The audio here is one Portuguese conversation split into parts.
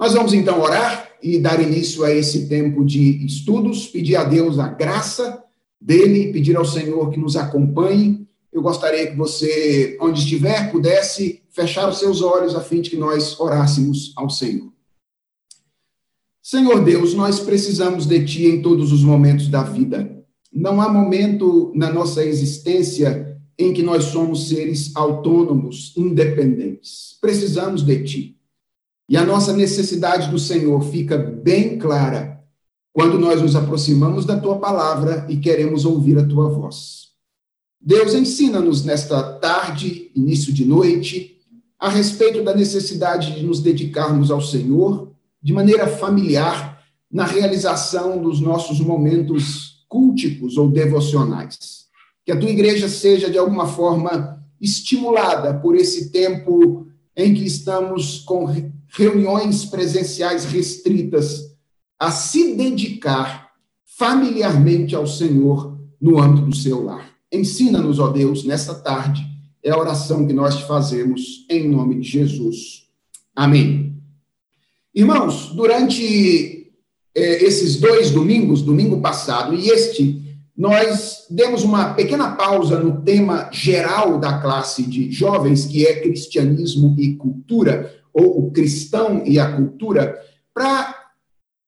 Nós vamos então orar e dar início a esse tempo de estudos, pedir a Deus a graça dele, pedir ao Senhor que nos acompanhe. Eu gostaria que você, onde estiver, pudesse fechar os seus olhos a fim de que nós orássemos ao Senhor. Senhor Deus, nós precisamos de Ti em todos os momentos da vida. Não há momento na nossa existência em que nós somos seres autônomos, independentes. Precisamos de Ti. E a nossa necessidade do Senhor fica bem clara quando nós nos aproximamos da tua palavra e queremos ouvir a tua voz. Deus ensina-nos nesta tarde, início de noite, a respeito da necessidade de nos dedicarmos ao Senhor de maneira familiar na realização dos nossos momentos culticos ou devocionais. Que a tua igreja seja, de alguma forma, estimulada por esse tempo em que estamos com reuniões presenciais restritas, a se dedicar familiarmente ao Senhor no âmbito do seu lar. Ensina-nos, ó Deus, nesta tarde, é a oração que nós fazemos em nome de Jesus. Amém. Irmãos, durante eh, esses dois domingos, domingo passado e este, nós demos uma pequena pausa no tema geral da classe de jovens, que é cristianismo e cultura, ou o cristão e a cultura, para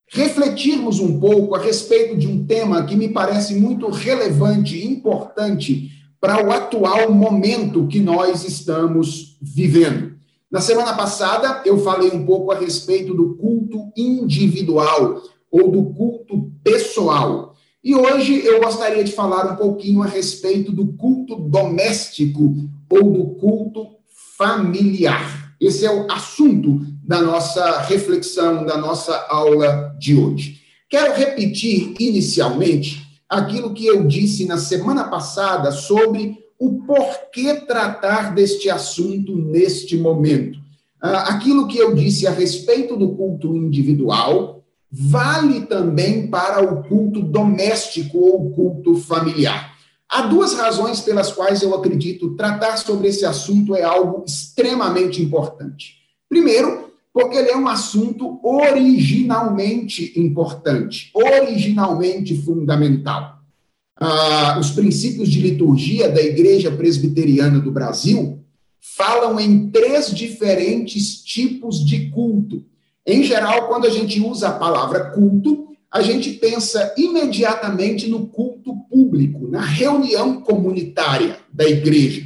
refletirmos um pouco a respeito de um tema que me parece muito relevante e importante para o atual momento que nós estamos vivendo. Na semana passada, eu falei um pouco a respeito do culto individual ou do culto pessoal. E hoje eu gostaria de falar um pouquinho a respeito do culto doméstico ou do culto familiar. Esse é o assunto da nossa reflexão, da nossa aula de hoje. Quero repetir inicialmente aquilo que eu disse na semana passada sobre o porquê tratar deste assunto neste momento. Ah, aquilo que eu disse a respeito do culto individual vale também para o culto doméstico ou culto familiar. Há duas razões pelas quais eu acredito tratar sobre esse assunto é algo extremamente importante. Primeiro, porque ele é um assunto originalmente importante, originalmente fundamental. Ah, os princípios de liturgia da Igreja Presbiteriana do Brasil falam em três diferentes tipos de culto. Em geral, quando a gente usa a palavra culto, a gente pensa imediatamente no culto público, na reunião comunitária da igreja.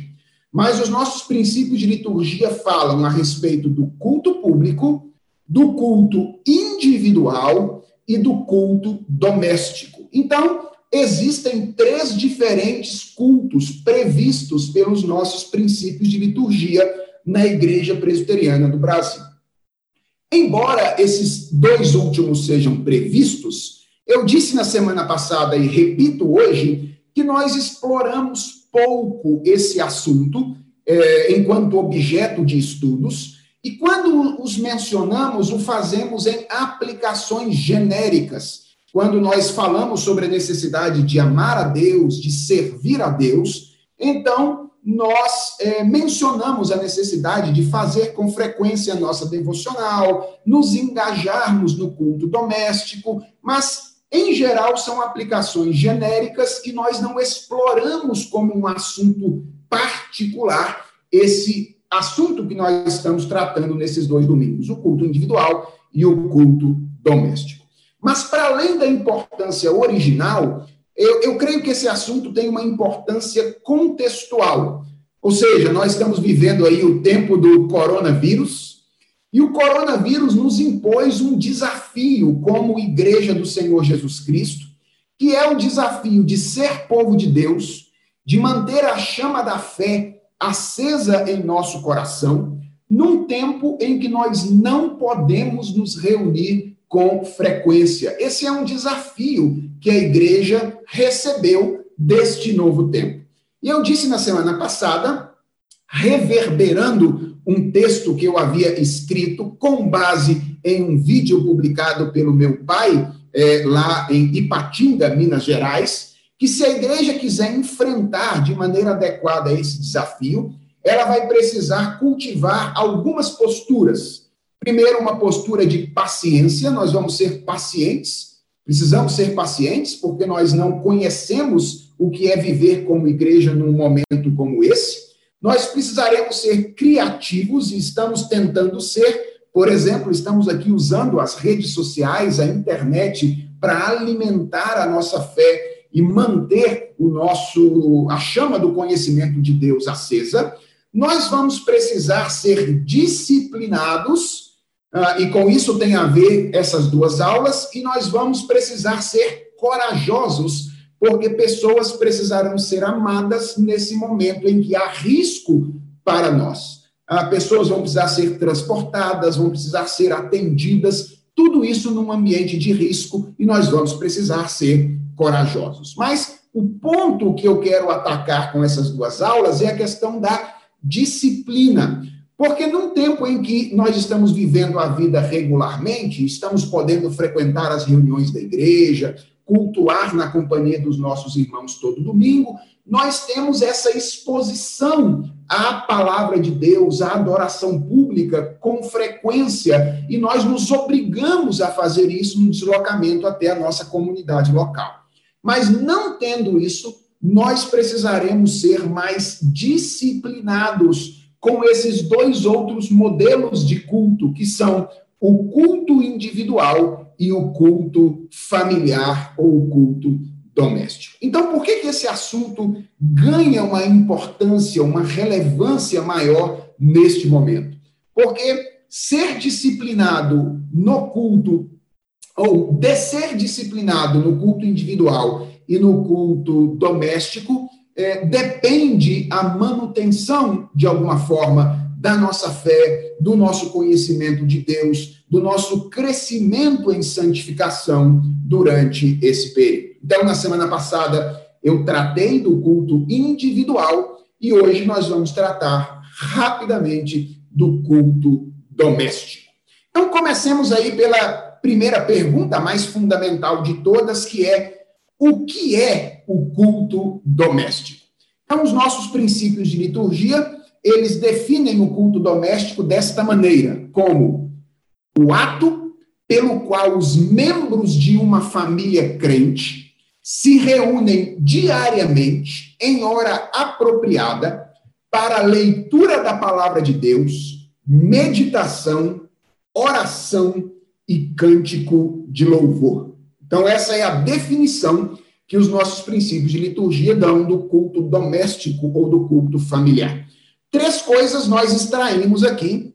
Mas os nossos princípios de liturgia falam a respeito do culto público, do culto individual e do culto doméstico. Então, existem três diferentes cultos previstos pelos nossos princípios de liturgia na Igreja Presbiteriana do Brasil. Embora esses dois últimos sejam previstos, eu disse na semana passada e repito hoje que nós exploramos pouco esse assunto é, enquanto objeto de estudos, e quando os mencionamos, o fazemos em aplicações genéricas. Quando nós falamos sobre a necessidade de amar a Deus, de servir a Deus, então nós é, mencionamos a necessidade de fazer com frequência a nossa devocional, nos engajarmos no culto doméstico, mas, em geral, são aplicações genéricas e nós não exploramos como um assunto particular esse assunto que nós estamos tratando nesses dois domingos, o culto individual e o culto doméstico. Mas, para além da importância original, eu, eu creio que esse assunto tem uma importância contextual. Ou seja, nós estamos vivendo aí o tempo do coronavírus, e o coronavírus nos impôs um desafio como igreja do Senhor Jesus Cristo, que é o desafio de ser povo de Deus, de manter a chama da fé acesa em nosso coração, num tempo em que nós não podemos nos reunir com frequência. Esse é um desafio que a igreja recebeu deste novo tempo. E eu disse na semana passada, reverberando um texto que eu havia escrito com base em um vídeo publicado pelo meu pai, é, lá em Ipatinga, Minas Gerais, que se a igreja quiser enfrentar de maneira adequada esse desafio, ela vai precisar cultivar algumas posturas Primeiro, uma postura de paciência, nós vamos ser pacientes, precisamos ser pacientes, porque nós não conhecemos o que é viver como igreja num momento como esse. Nós precisaremos ser criativos e estamos tentando ser. Por exemplo, estamos aqui usando as redes sociais, a internet, para alimentar a nossa fé e manter o nosso a chama do conhecimento de Deus acesa. Nós vamos precisar ser disciplinados, uh, e com isso tem a ver essas duas aulas, e nós vamos precisar ser corajosos porque pessoas precisarão ser amadas nesse momento em que há risco para nós. Ah, pessoas vão precisar ser transportadas, vão precisar ser atendidas, tudo isso num ambiente de risco e nós vamos precisar ser corajosos. Mas o ponto que eu quero atacar com essas duas aulas é a questão da disciplina. Porque num tempo em que nós estamos vivendo a vida regularmente, estamos podendo frequentar as reuniões da igreja, cultuar na companhia dos nossos irmãos todo domingo, nós temos essa exposição à palavra de Deus, à adoração pública com frequência, e nós nos obrigamos a fazer isso no deslocamento até a nossa comunidade local. Mas não tendo isso, nós precisaremos ser mais disciplinados com esses dois outros modelos de culto, que são o culto individual e o culto familiar ou o culto doméstico. Então, por que, que esse assunto ganha uma importância, uma relevância maior neste momento? Porque ser disciplinado no culto, ou de ser disciplinado no culto individual e no culto doméstico, é, depende a manutenção, de alguma forma, da nossa fé, do nosso conhecimento de Deus, do nosso crescimento em santificação durante esse período. Então, na semana passada, eu tratei do culto individual e hoje nós vamos tratar rapidamente do culto doméstico. Então, comecemos aí pela primeira pergunta, mais fundamental de todas, que é: o que é o culto doméstico? Então, os nossos princípios de liturgia eles definem o culto doméstico desta maneira, como o ato pelo qual os membros de uma família crente se reúnem diariamente, em hora apropriada, para a leitura da palavra de Deus, meditação, oração e cântico de louvor. Então, essa é a definição que os nossos princípios de liturgia dão do culto doméstico ou do culto familiar. Três coisas nós extraímos aqui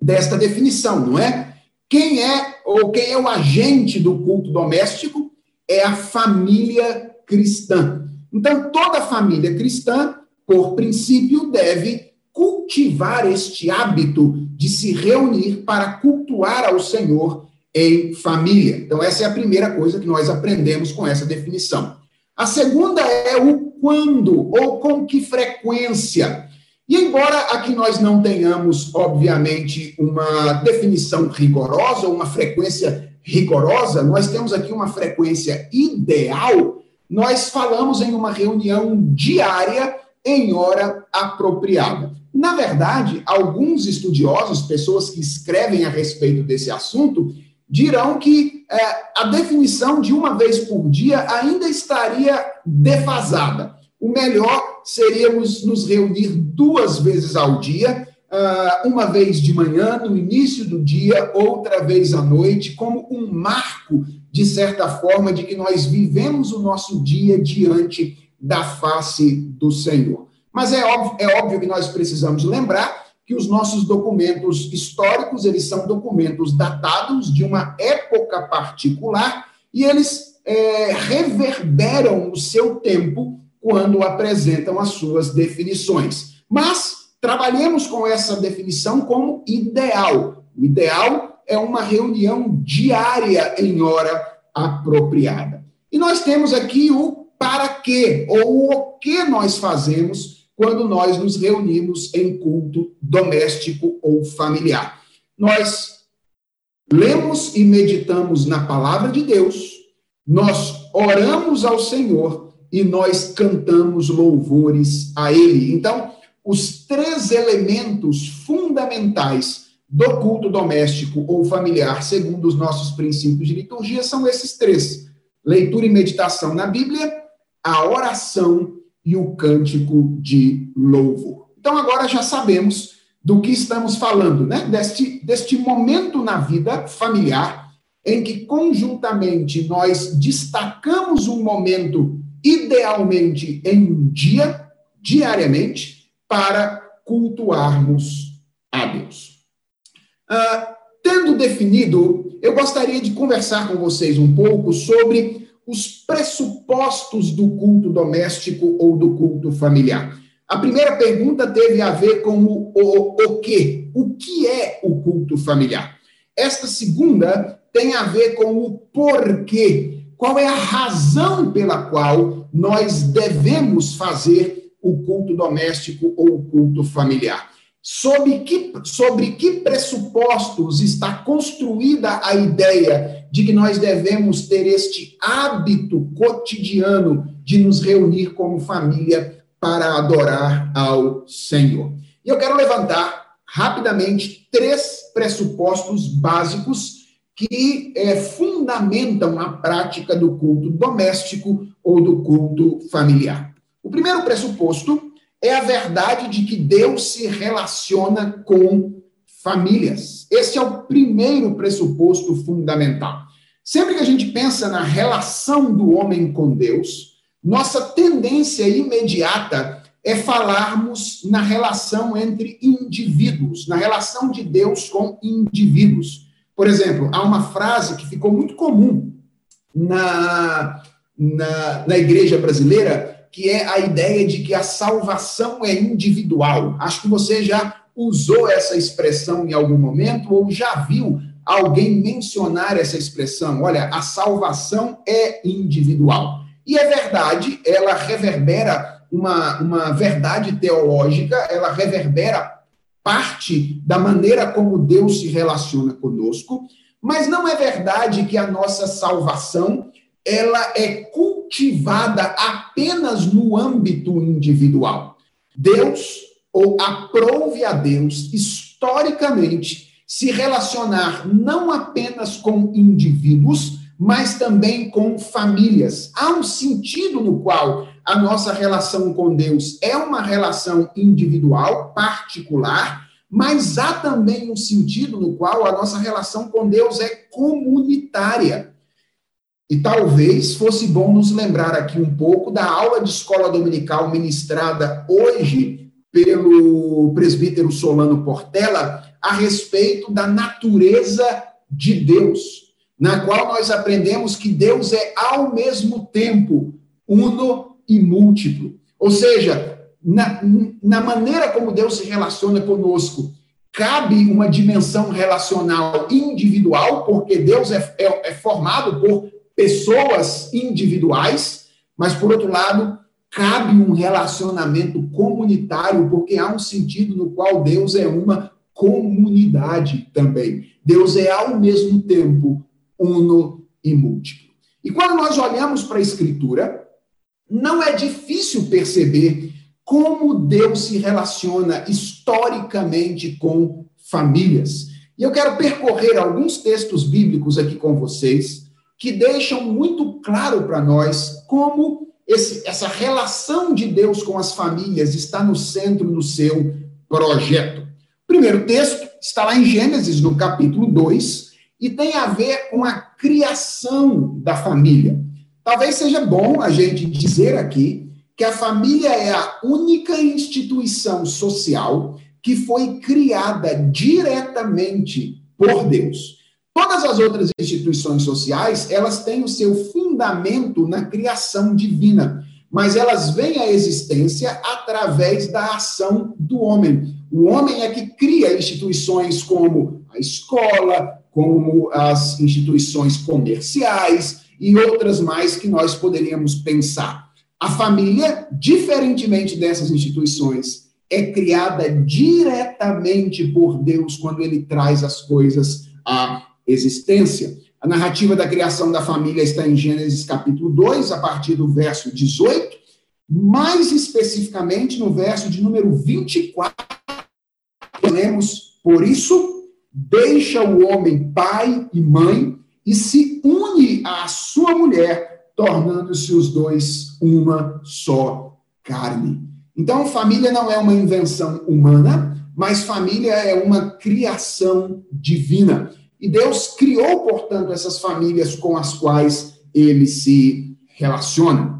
desta definição, não é? Quem é ou quem é o agente do culto doméstico é a família cristã. Então, toda família cristã, por princípio, deve cultivar este hábito de se reunir para cultuar ao Senhor em família. Então, essa é a primeira coisa que nós aprendemos com essa definição. A segunda é o quando ou com que frequência. E embora aqui nós não tenhamos, obviamente, uma definição rigorosa, uma frequência rigorosa, nós temos aqui uma frequência ideal, nós falamos em uma reunião diária em hora apropriada. Na verdade, alguns estudiosos, pessoas que escrevem a respeito desse assunto, dirão que é, a definição de uma vez por dia ainda estaria defasada. O melhor seríamos nos reunir duas vezes ao dia, ah, uma vez de manhã, no início do dia, outra vez à noite, como um marco, de certa forma, de que nós vivemos o nosso dia diante da face do Senhor. Mas é óbvio, é óbvio que nós precisamos lembrar que os nossos documentos históricos, eles são documentos datados de uma época particular e eles é, reverberam o seu tempo quando apresentam as suas definições. Mas trabalhemos com essa definição como ideal. O ideal é uma reunião diária em hora apropriada. E nós temos aqui o para quê, ou o que nós fazemos quando nós nos reunimos em culto doméstico ou familiar. Nós lemos e meditamos na palavra de Deus, nós oramos ao Senhor e nós cantamos louvores a Ele. Então, os três elementos fundamentais do culto doméstico ou familiar, segundo os nossos princípios de liturgia, são esses três: leitura e meditação na Bíblia, a oração e o cântico de louvor. Então, agora já sabemos do que estamos falando, né? Deste, deste momento na vida familiar em que conjuntamente nós destacamos um momento, idealmente em um dia, diariamente, para cultuarmos a Deus. Uh, tendo definido, eu gostaria de conversar com vocês um pouco sobre os pressupostos do culto doméstico ou do culto familiar. A primeira pergunta teve a ver com o, o, o que? O que é o culto familiar? Esta segunda tem a ver com o porquê. Qual é a razão pela qual nós devemos fazer o culto doméstico ou o culto familiar? Sobre que, sobre que pressupostos está construída a ideia de que nós devemos ter este hábito cotidiano de nos reunir como família para adorar ao Senhor? E eu quero levantar rapidamente três pressupostos básicos que é, fundamentam a prática do culto doméstico ou do culto familiar. O primeiro pressuposto é a verdade de que Deus se relaciona com famílias. Esse é o primeiro pressuposto fundamental. Sempre que a gente pensa na relação do homem com Deus, nossa tendência imediata é falarmos na relação entre indivíduos, na relação de Deus com indivíduos. Por exemplo, há uma frase que ficou muito comum na, na, na igreja brasileira, que é a ideia de que a salvação é individual. Acho que você já usou essa expressão em algum momento ou já viu alguém mencionar essa expressão. Olha, a salvação é individual. E é verdade, ela reverbera uma, uma verdade teológica, ela reverbera parte da maneira como Deus se relaciona conosco, mas não é verdade que a nossa salvação ela é cultivada apenas no âmbito individual. Deus, ou aprove a Deus, historicamente, se relacionar não apenas com indivíduos, mas também com famílias. Há um sentido no qual a nossa relação com Deus é uma relação individual, particular, mas há também um sentido no qual a nossa relação com Deus é comunitária. E talvez fosse bom nos lembrar aqui um pouco da aula de escola dominical ministrada hoje pelo presbítero Solano Portela a respeito da natureza de Deus, na qual nós aprendemos que Deus é ao mesmo tempo uno e múltiplo. Ou seja, na, na maneira como Deus se relaciona conosco, cabe uma dimensão relacional individual, porque Deus é, é, é formado por pessoas individuais, mas, por outro lado, cabe um relacionamento comunitário, porque há um sentido no qual Deus é uma comunidade também. Deus é, ao mesmo tempo, uno e múltiplo. E quando nós olhamos para a Escritura, não é difícil perceber como Deus se relaciona historicamente com famílias. E eu quero percorrer alguns textos bíblicos aqui com vocês que deixam muito claro para nós como esse, essa relação de Deus com as famílias está no centro do seu projeto. O primeiro texto está lá em Gênesis, no capítulo 2, e tem a ver com a criação da família. Talvez seja bom a gente dizer aqui que a família é a única instituição social que foi criada diretamente por Deus. Todas as outras instituições sociais, elas têm o seu fundamento na criação divina, mas elas vêm à existência através da ação do homem. O homem é que cria instituições como a escola, como as instituições comerciais e outras mais que nós poderíamos pensar. A família, diferentemente dessas instituições, é criada diretamente por Deus quando ele traz as coisas a existência. A narrativa da criação da família está em Gênesis capítulo 2, a partir do verso 18, mais especificamente no verso de número 24. Lemos, por isso, deixa o homem pai e mãe e se une à sua mulher, tornando-se os dois uma só carne. Então, família não é uma invenção humana, mas família é uma criação divina. E Deus criou, portanto, essas famílias com as quais ele se relaciona.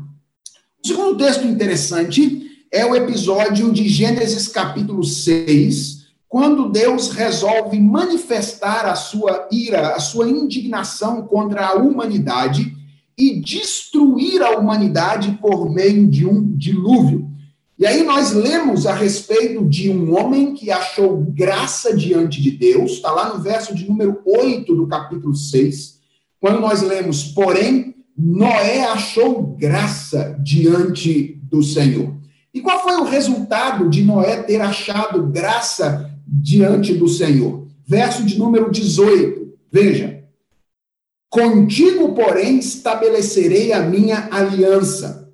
O segundo texto interessante é o episódio de Gênesis capítulo 6, quando Deus resolve manifestar a sua ira, a sua indignação contra a humanidade e destruir a humanidade por meio de um dilúvio. E aí nós lemos a respeito de um homem que achou graça diante de Deus, está lá no verso de número 8 do capítulo 6, quando nós lemos, porém, Noé achou graça diante do Senhor. E qual foi o resultado de Noé ter achado graça diante do Senhor? Verso de número 18. Veja. Contigo, porém, estabelecerei a minha aliança.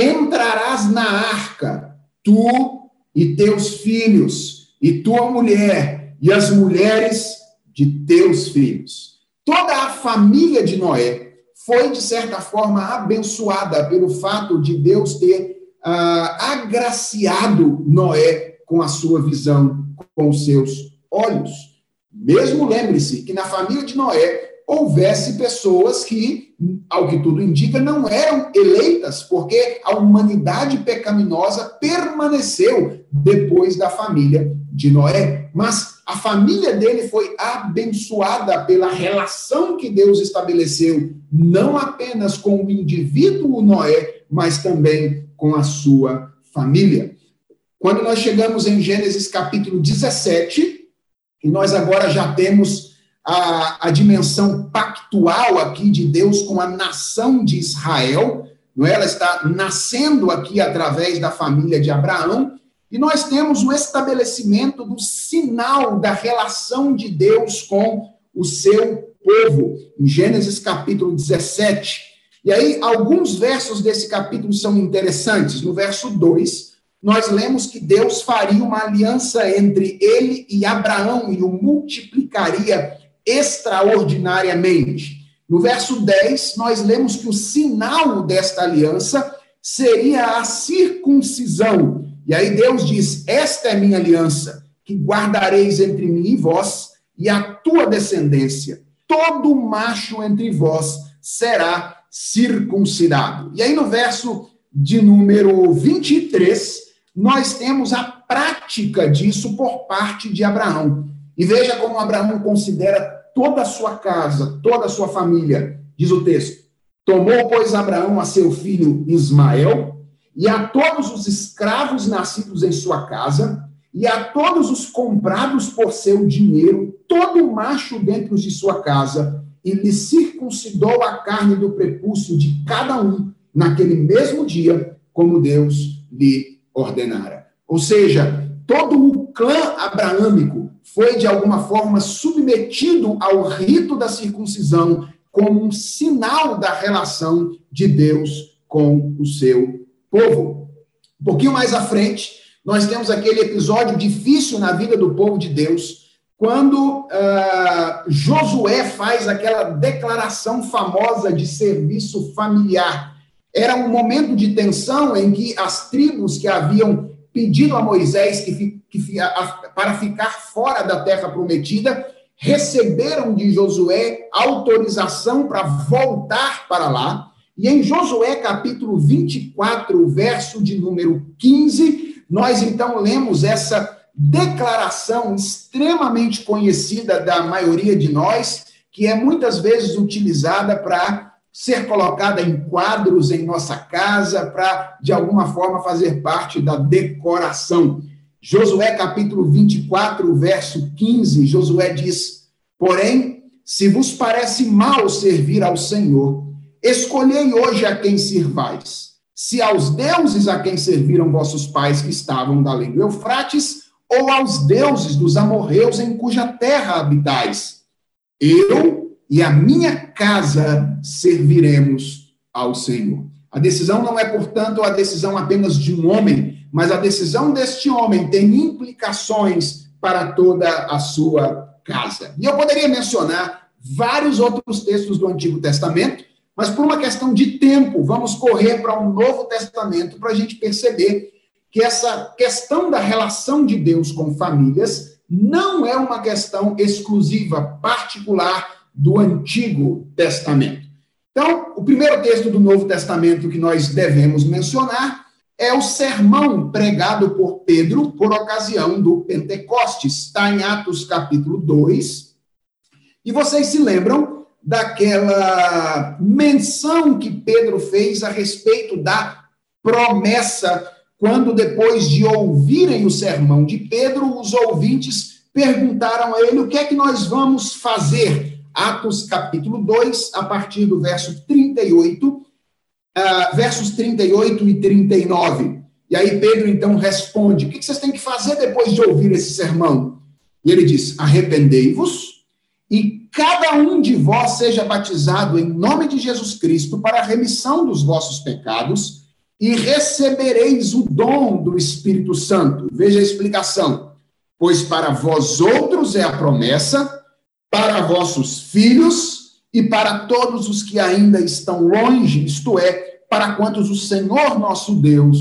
Entrarás na arca, tu e teus filhos, e tua mulher, e as mulheres de teus filhos. Toda a família de Noé foi, de certa forma, abençoada pelo fato de Deus ter ah, agraciado Noé com a sua visão, com os seus olhos. Mesmo lembre-se que na família de Noé houvesse pessoas que, ao que tudo indica, não eram eleitas, porque a humanidade pecaminosa permaneceu depois da família de Noé. Mas a família dele foi abençoada pela relação que Deus estabeleceu, não apenas com o indivíduo Noé, mas também com a sua família. Quando nós chegamos em Gênesis capítulo 17, e nós agora já temos a, a dimensão pactual aqui de Deus com a nação de Israel, não é? ela está nascendo aqui através da família de Abraão, e nós temos o estabelecimento do sinal da relação de Deus com o seu povo, em Gênesis capítulo 17. E aí, alguns versos desse capítulo são interessantes. No verso 2, nós lemos que Deus faria uma aliança entre ele e Abraão e o multiplicaria extraordinariamente. No verso 10, nós lemos que o sinal desta aliança seria a circuncisão. E aí Deus diz: Esta é minha aliança, que guardareis entre mim e vós, e a tua descendência. Todo macho entre vós será circuncidado. E aí no verso de número 23, nós temos a prática disso por parte de Abraão. E veja como Abraão considera toda a sua casa, toda a sua família, diz o texto. Tomou, pois, Abraão a seu filho Ismael e a todos os escravos nascidos em sua casa e a todos os comprados por seu dinheiro, todo macho dentro de sua casa, e lhe circuncidou a carne do prepúcio de cada um naquele mesmo dia, como Deus lhe ordenara. Ou seja, todo o clã abraâmico foi, de alguma forma, submetido ao rito da circuncisão como um sinal da relação de Deus com o seu povo. Um pouquinho mais à frente, nós temos aquele episódio difícil na vida do povo de Deus, quando uh, Josué faz aquela declaração famosa de serviço familiar. Era um momento de tensão em que as tribos que haviam pedido a Moisés que, que, a, para ficar fora da terra prometida, receberam de Josué autorização para voltar para lá. E em Josué capítulo 24, verso de número 15, nós então lemos essa declaração extremamente conhecida da maioria de nós, que é muitas vezes utilizada para ser colocada em quadros em nossa casa para, de alguma forma, fazer parte da decoração. Josué capítulo 24, verso 15, Josué diz: Porém, se vos parece mal servir ao Senhor, escolhei hoje a quem sirvais. Se aos deuses a quem serviram vossos pais que estavam da além do Eufrates, ou aos deuses dos amorreus em cuja terra habitais. Eu e a minha casa serviremos ao Senhor. A decisão não é, portanto, a decisão apenas de um homem, mas a decisão deste homem tem implicações para toda a sua casa. E eu poderia mencionar vários outros textos do Antigo Testamento, mas por uma questão de tempo, vamos correr para um Novo Testamento para a gente perceber que essa questão da relação de Deus com famílias não é uma questão exclusiva, particular do Antigo Testamento. Então, o primeiro texto do Novo Testamento que nós devemos mencionar é o sermão pregado por Pedro por ocasião do Pentecostes. Está em Atos capítulo 2. E vocês se lembram daquela menção que Pedro fez a respeito da promessa, quando depois de ouvirem o sermão de Pedro, os ouvintes perguntaram a ele o que é que nós vamos fazer Atos capítulo 2, a partir do verso 38, uh, ah, versos 38 e 39. E aí Pedro então responde: O que vocês têm que fazer depois de ouvir esse sermão? E ele diz: Arrependei-vos e cada um de vós seja batizado em nome de Jesus Cristo para a remissão dos vossos pecados e recebereis o dom do Espírito Santo. Veja a explicação. Pois para vós outros é a promessa para vossos filhos e para todos os que ainda estão longe, isto é, para quantos o Senhor nosso Deus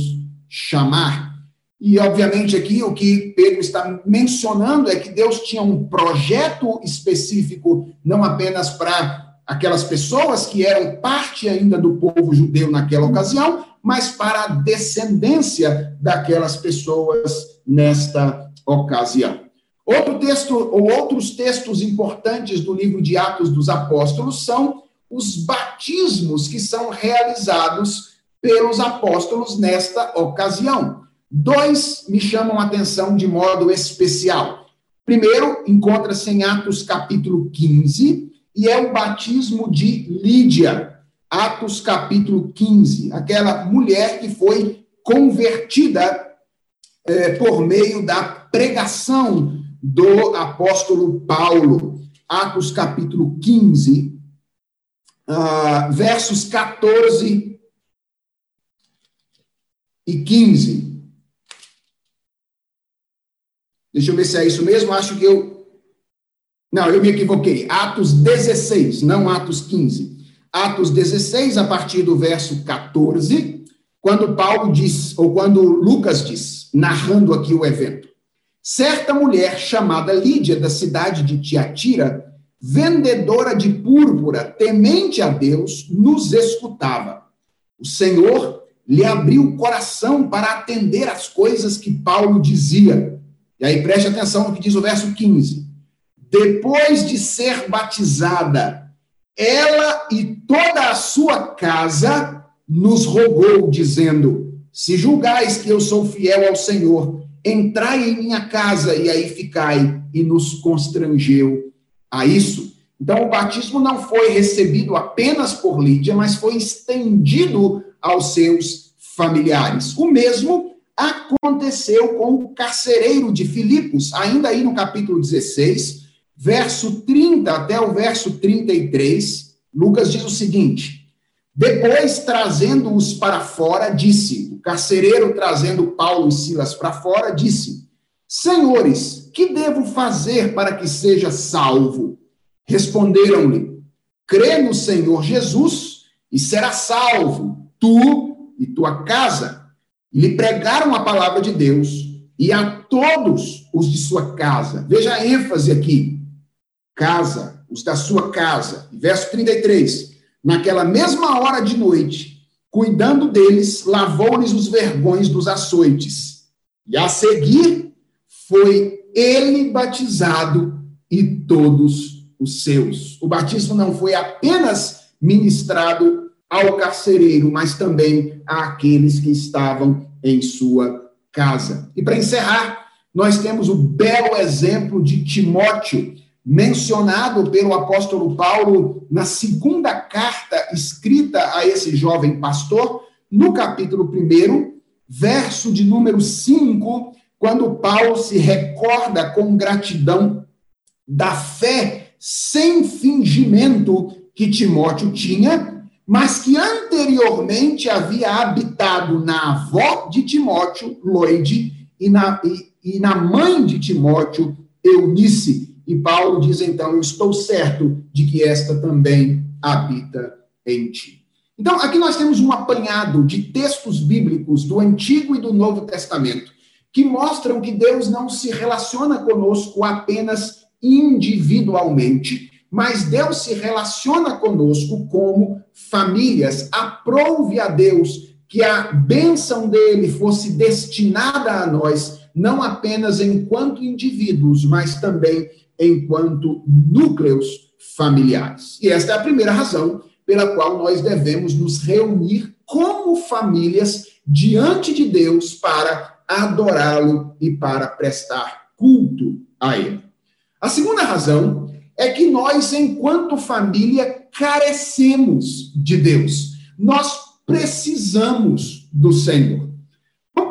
chamar. E, obviamente, aqui o que Pedro está mencionando é que Deus tinha um projeto específico, não apenas para aquelas pessoas que eram parte ainda do povo judeu naquela ocasião, mas para a descendência daquelas pessoas nesta ocasião. Outro texto, ou outros textos importantes do livro de Atos dos Apóstolos são os batismos que são realizados pelos apóstolos nesta ocasião. Dois me chamam a atenção de modo especial. Primeiro, encontra-se em Atos capítulo 15, e é o batismo de Lídia. Atos capítulo 15, aquela mulher que foi convertida é, por meio da pregação do apóstolo Paulo, Atos capítulo 15, uh, versos 14 e 15. Deixa eu ver se é isso mesmo, acho que eu. Não, eu me equivoquei. Atos 16, não Atos 15. Atos 16, a partir do verso 14, quando Paulo diz, ou quando Lucas diz, narrando aqui o evento. Certa mulher chamada Lídia, da cidade de Tiatira, vendedora de púrpura, temente a Deus, nos escutava. O Senhor lhe abriu o coração para atender às coisas que Paulo dizia. E aí preste atenção no que diz o verso 15. Depois de ser batizada, ela e toda a sua casa nos rogou, dizendo: Se julgais que eu sou fiel ao Senhor, entrai em minha casa e aí ficai, e nos constrangeu a isso. Então, o batismo não foi recebido apenas por Lídia, mas foi estendido aos seus familiares. O mesmo aconteceu com o carcereiro de Filipos, ainda aí no capítulo 16, verso 30 até o verso 33. Lucas diz o seguinte: depois, trazendo-os para fora, disse: carcereiro, trazendo Paulo e Silas para fora, disse: Senhores, que devo fazer para que seja salvo? Responderam-lhe: Crê no Senhor Jesus e será salvo, tu e tua casa. E lhe pregaram a palavra de Deus e a todos os de sua casa. Veja a ênfase aqui: casa, os da sua casa. Verso 33 naquela mesma hora de noite, cuidando deles, lavou-lhes os vergões dos açoites. E a seguir, foi ele batizado e todos os seus. O batismo não foi apenas ministrado ao carcereiro, mas também àqueles que estavam em sua casa. E para encerrar, nós temos o belo exemplo de Timóteo, mencionado pelo apóstolo Paulo na segunda carta escrita a esse jovem pastor, no capítulo 1, verso de número 5, quando Paulo se recorda com gratidão da fé sem fingimento que Timóteo tinha, mas que anteriormente havia habitado na avó de Timóteo, Loide, e na, e, e na mãe de Timóteo, Eunice e Paulo diz então: Eu estou certo de que esta também habita em ti. Então, aqui nós temos um apanhado de textos bíblicos do Antigo e do Novo Testamento que mostram que Deus não se relaciona conosco apenas individualmente, mas Deus se relaciona conosco como famílias. Aprove a Deus que a bênção dele fosse destinada a nós, não apenas enquanto indivíduos, mas também enquanto núcleos familiares. E esta é a primeira razão pela qual nós devemos nos reunir como famílias diante de Deus para adorá-lo e para prestar culto a ele. A segunda razão é que nós, enquanto família, carecemos de Deus. Nós precisamos do Senhor.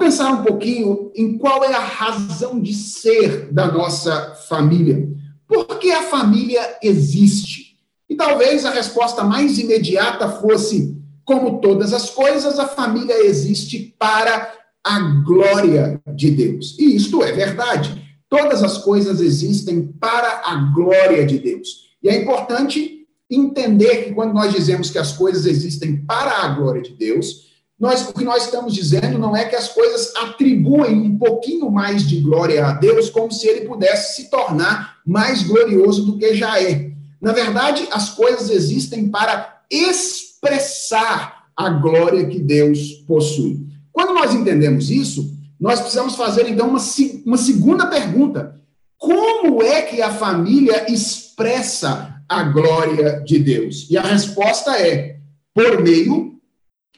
Pensar um pouquinho em qual é a razão de ser da nossa família. Por que a família existe? E talvez a resposta mais imediata fosse: como todas as coisas, a família existe para a glória de Deus. E isto é verdade. Todas as coisas existem para a glória de Deus. E é importante entender que quando nós dizemos que as coisas existem para a glória de Deus, nós, o que nós estamos dizendo não é que as coisas atribuem um pouquinho mais de glória a Deus, como se ele pudesse se tornar mais glorioso do que já é. Na verdade, as coisas existem para expressar a glória que Deus possui. Quando nós entendemos isso, nós precisamos fazer, então, uma, uma segunda pergunta: como é que a família expressa a glória de Deus? E a resposta é por meio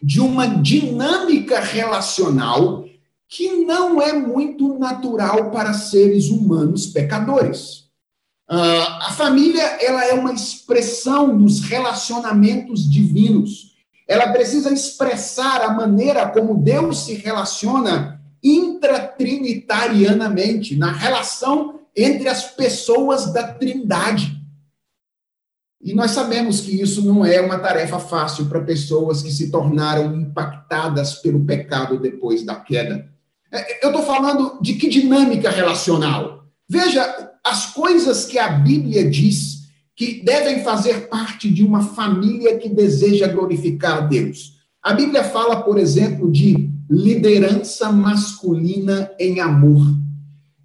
de uma dinâmica relacional que não é muito natural para seres humanos pecadores. Uh, a família ela é uma expressão dos relacionamentos divinos. Ela precisa expressar a maneira como Deus se relaciona intratrinitarianamente, na relação entre as pessoas da Trindade. E nós sabemos que isso não é uma tarefa fácil para pessoas que se tornaram impactadas pelo pecado depois da queda. É, eu estou falando de que dinâmica relacional? Veja, as coisas que a Bíblia diz que devem fazer parte de uma família que deseja glorificar a Deus. A Bíblia fala, por exemplo, de liderança masculina em amor.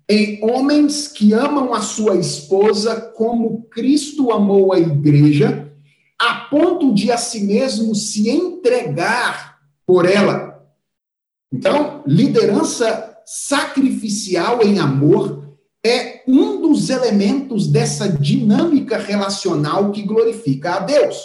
Em homens que amam a sua esposa como Cristo amou a igreja, a ponto de a si mesmo se entregar por ela. Então, liderança sacrificial em amor é um dos elementos dessa dinâmica relacional que glorifica a Deus.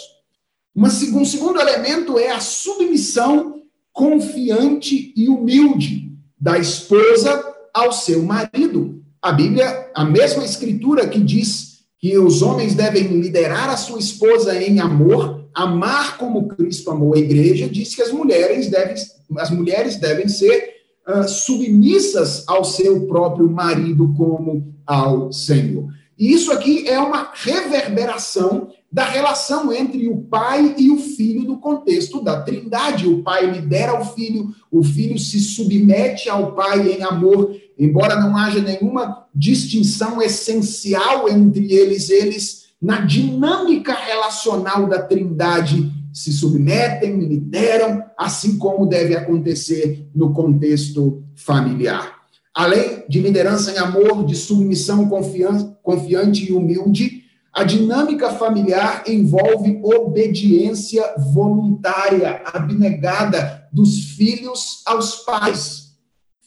um segundo elemento é a submissão confiante e humilde da esposa ao seu marido. A Bíblia, a mesma escritura que diz que os homens devem liderar a sua esposa em amor, amar como Cristo amou a igreja, diz que as mulheres devem, as mulheres devem ser uh, submissas ao seu próprio marido como ao Senhor. E isso aqui é uma reverberação da relação entre o pai e o filho no contexto da Trindade. O pai lidera o filho, o filho se submete ao pai em amor, embora não haja nenhuma distinção essencial entre eles, eles na dinâmica relacional da Trindade se submetem, lideram, assim como deve acontecer no contexto familiar. Além de liderança em amor, de submissão confiante e humilde, a dinâmica familiar envolve obediência voluntária, abnegada dos filhos aos pais.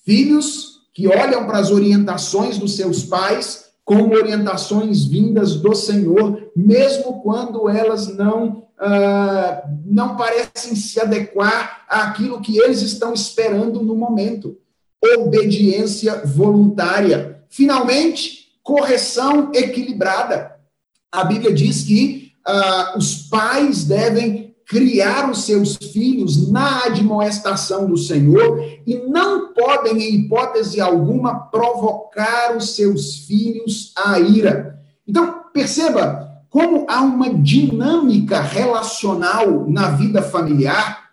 Filhos que olham para as orientações dos seus pais como orientações vindas do Senhor, mesmo quando elas não, ah, não parecem se adequar àquilo que eles estão esperando no momento. Obediência voluntária. Finalmente, correção equilibrada a Bíblia diz que uh, os pais devem criar os seus filhos na admoestação do Senhor e não podem, em hipótese alguma, provocar os seus filhos à ira. Então, perceba como há uma dinâmica relacional na vida familiar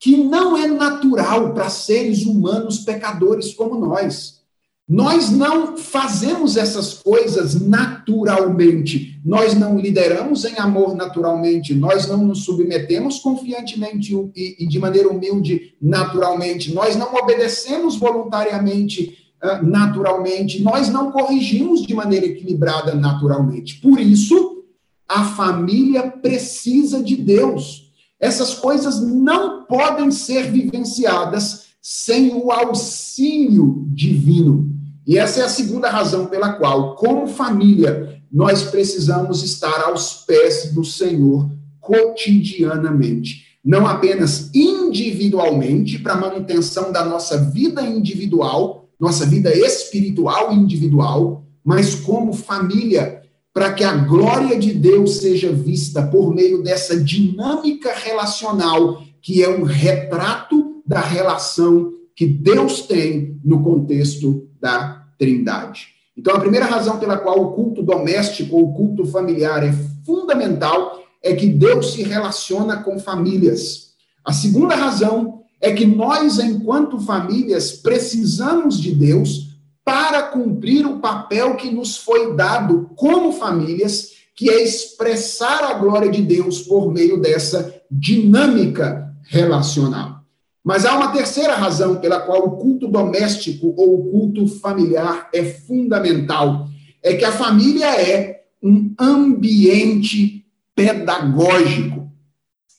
que não é natural para seres humanos pecadores como nós. Nós não fazemos essas coisas naturalmente. Nós não lideramos em amor naturalmente. Nós não nos submetemos confiantemente e, de maneira humilde naturalmente. Nós não obedecemos voluntariamente uh, naturalmente. Nós não corrigimos de maneira equilibrada naturalmente. Por isso, a família precisa de Deus. Essas coisas não podem ser vivenciadas sem o auxílio divino. E essa é a segunda razão pela qual, como família, nós precisamos estar aos pés do Senhor cotidianamente. Não apenas individualmente, para manutenção da nossa vida individual, nossa vida espiritual individual, mas como família, para que a glória de Deus seja vista por meio dessa dinâmica relacional, que é um retrato da relação que Deus tem no contexto da Trindade. Então, a primeira razão pela qual o culto doméstico ou o culto familiar é fundamental é que Deus se relaciona com famílias. A segunda razão é que nós, enquanto famílias, precisamos de Deus para cumprir o papel que nos foi dado como famílias, que é expressar a glória de Deus por meio dessa dinâmica relacional. Mas há uma terceira razão pela qual o culto doméstico ou o culto familiar é fundamental. É que a família é um ambiente pedagógico.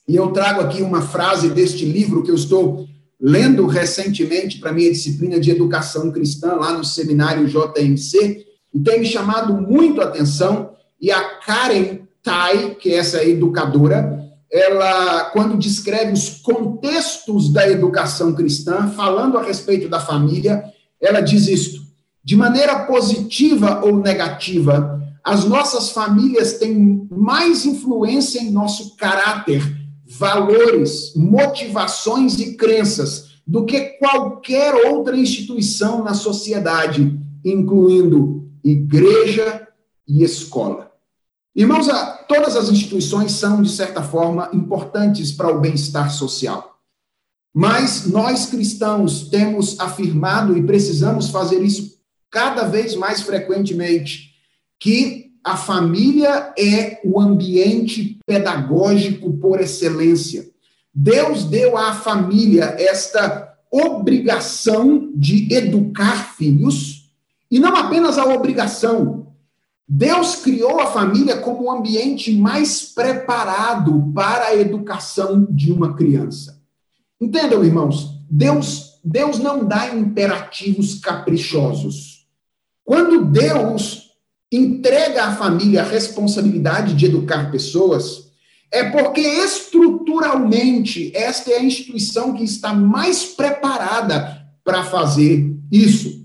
E eu trago aqui uma frase deste livro que eu estou lendo recentemente para minha disciplina de educação cristã lá no seminário JMC, e tem me chamado muito a atenção. E a Karen Tai, que é essa educadora, ela, quando descreve os contextos da educação cristã, falando a respeito da família, ela diz isto: de maneira positiva ou negativa, as nossas famílias têm mais influência em nosso caráter, valores, motivações e crenças do que qualquer outra instituição na sociedade, incluindo igreja e escola. Irmãos, todas as instituições são, de certa forma, importantes para o bem-estar social. Mas nós cristãos temos afirmado e precisamos fazer isso cada vez mais frequentemente, que a família é o ambiente pedagógico por excelência. Deus deu à família esta obrigação de educar filhos, e não apenas a obrigação, Deus criou a família como o ambiente mais preparado para a educação de uma criança. Entendam, irmãos, Deus, Deus não dá imperativos caprichosos. Quando Deus entrega à família a responsabilidade de educar pessoas, é porque estruturalmente esta é a instituição que está mais preparada para fazer isso.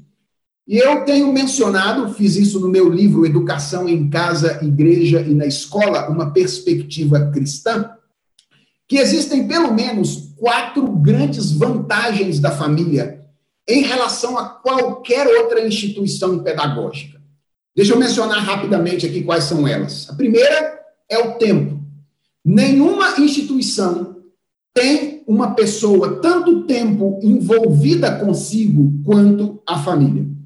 E eu tenho mencionado, fiz isso no meu livro Educação em Casa, Igreja e na Escola, uma perspectiva cristã, que existem pelo menos quatro grandes vantagens da família em relação a qualquer outra instituição pedagógica. Deixa eu mencionar rapidamente aqui quais são elas. A primeira é o tempo. Nenhuma instituição tem uma pessoa tanto tempo envolvida consigo quanto a família.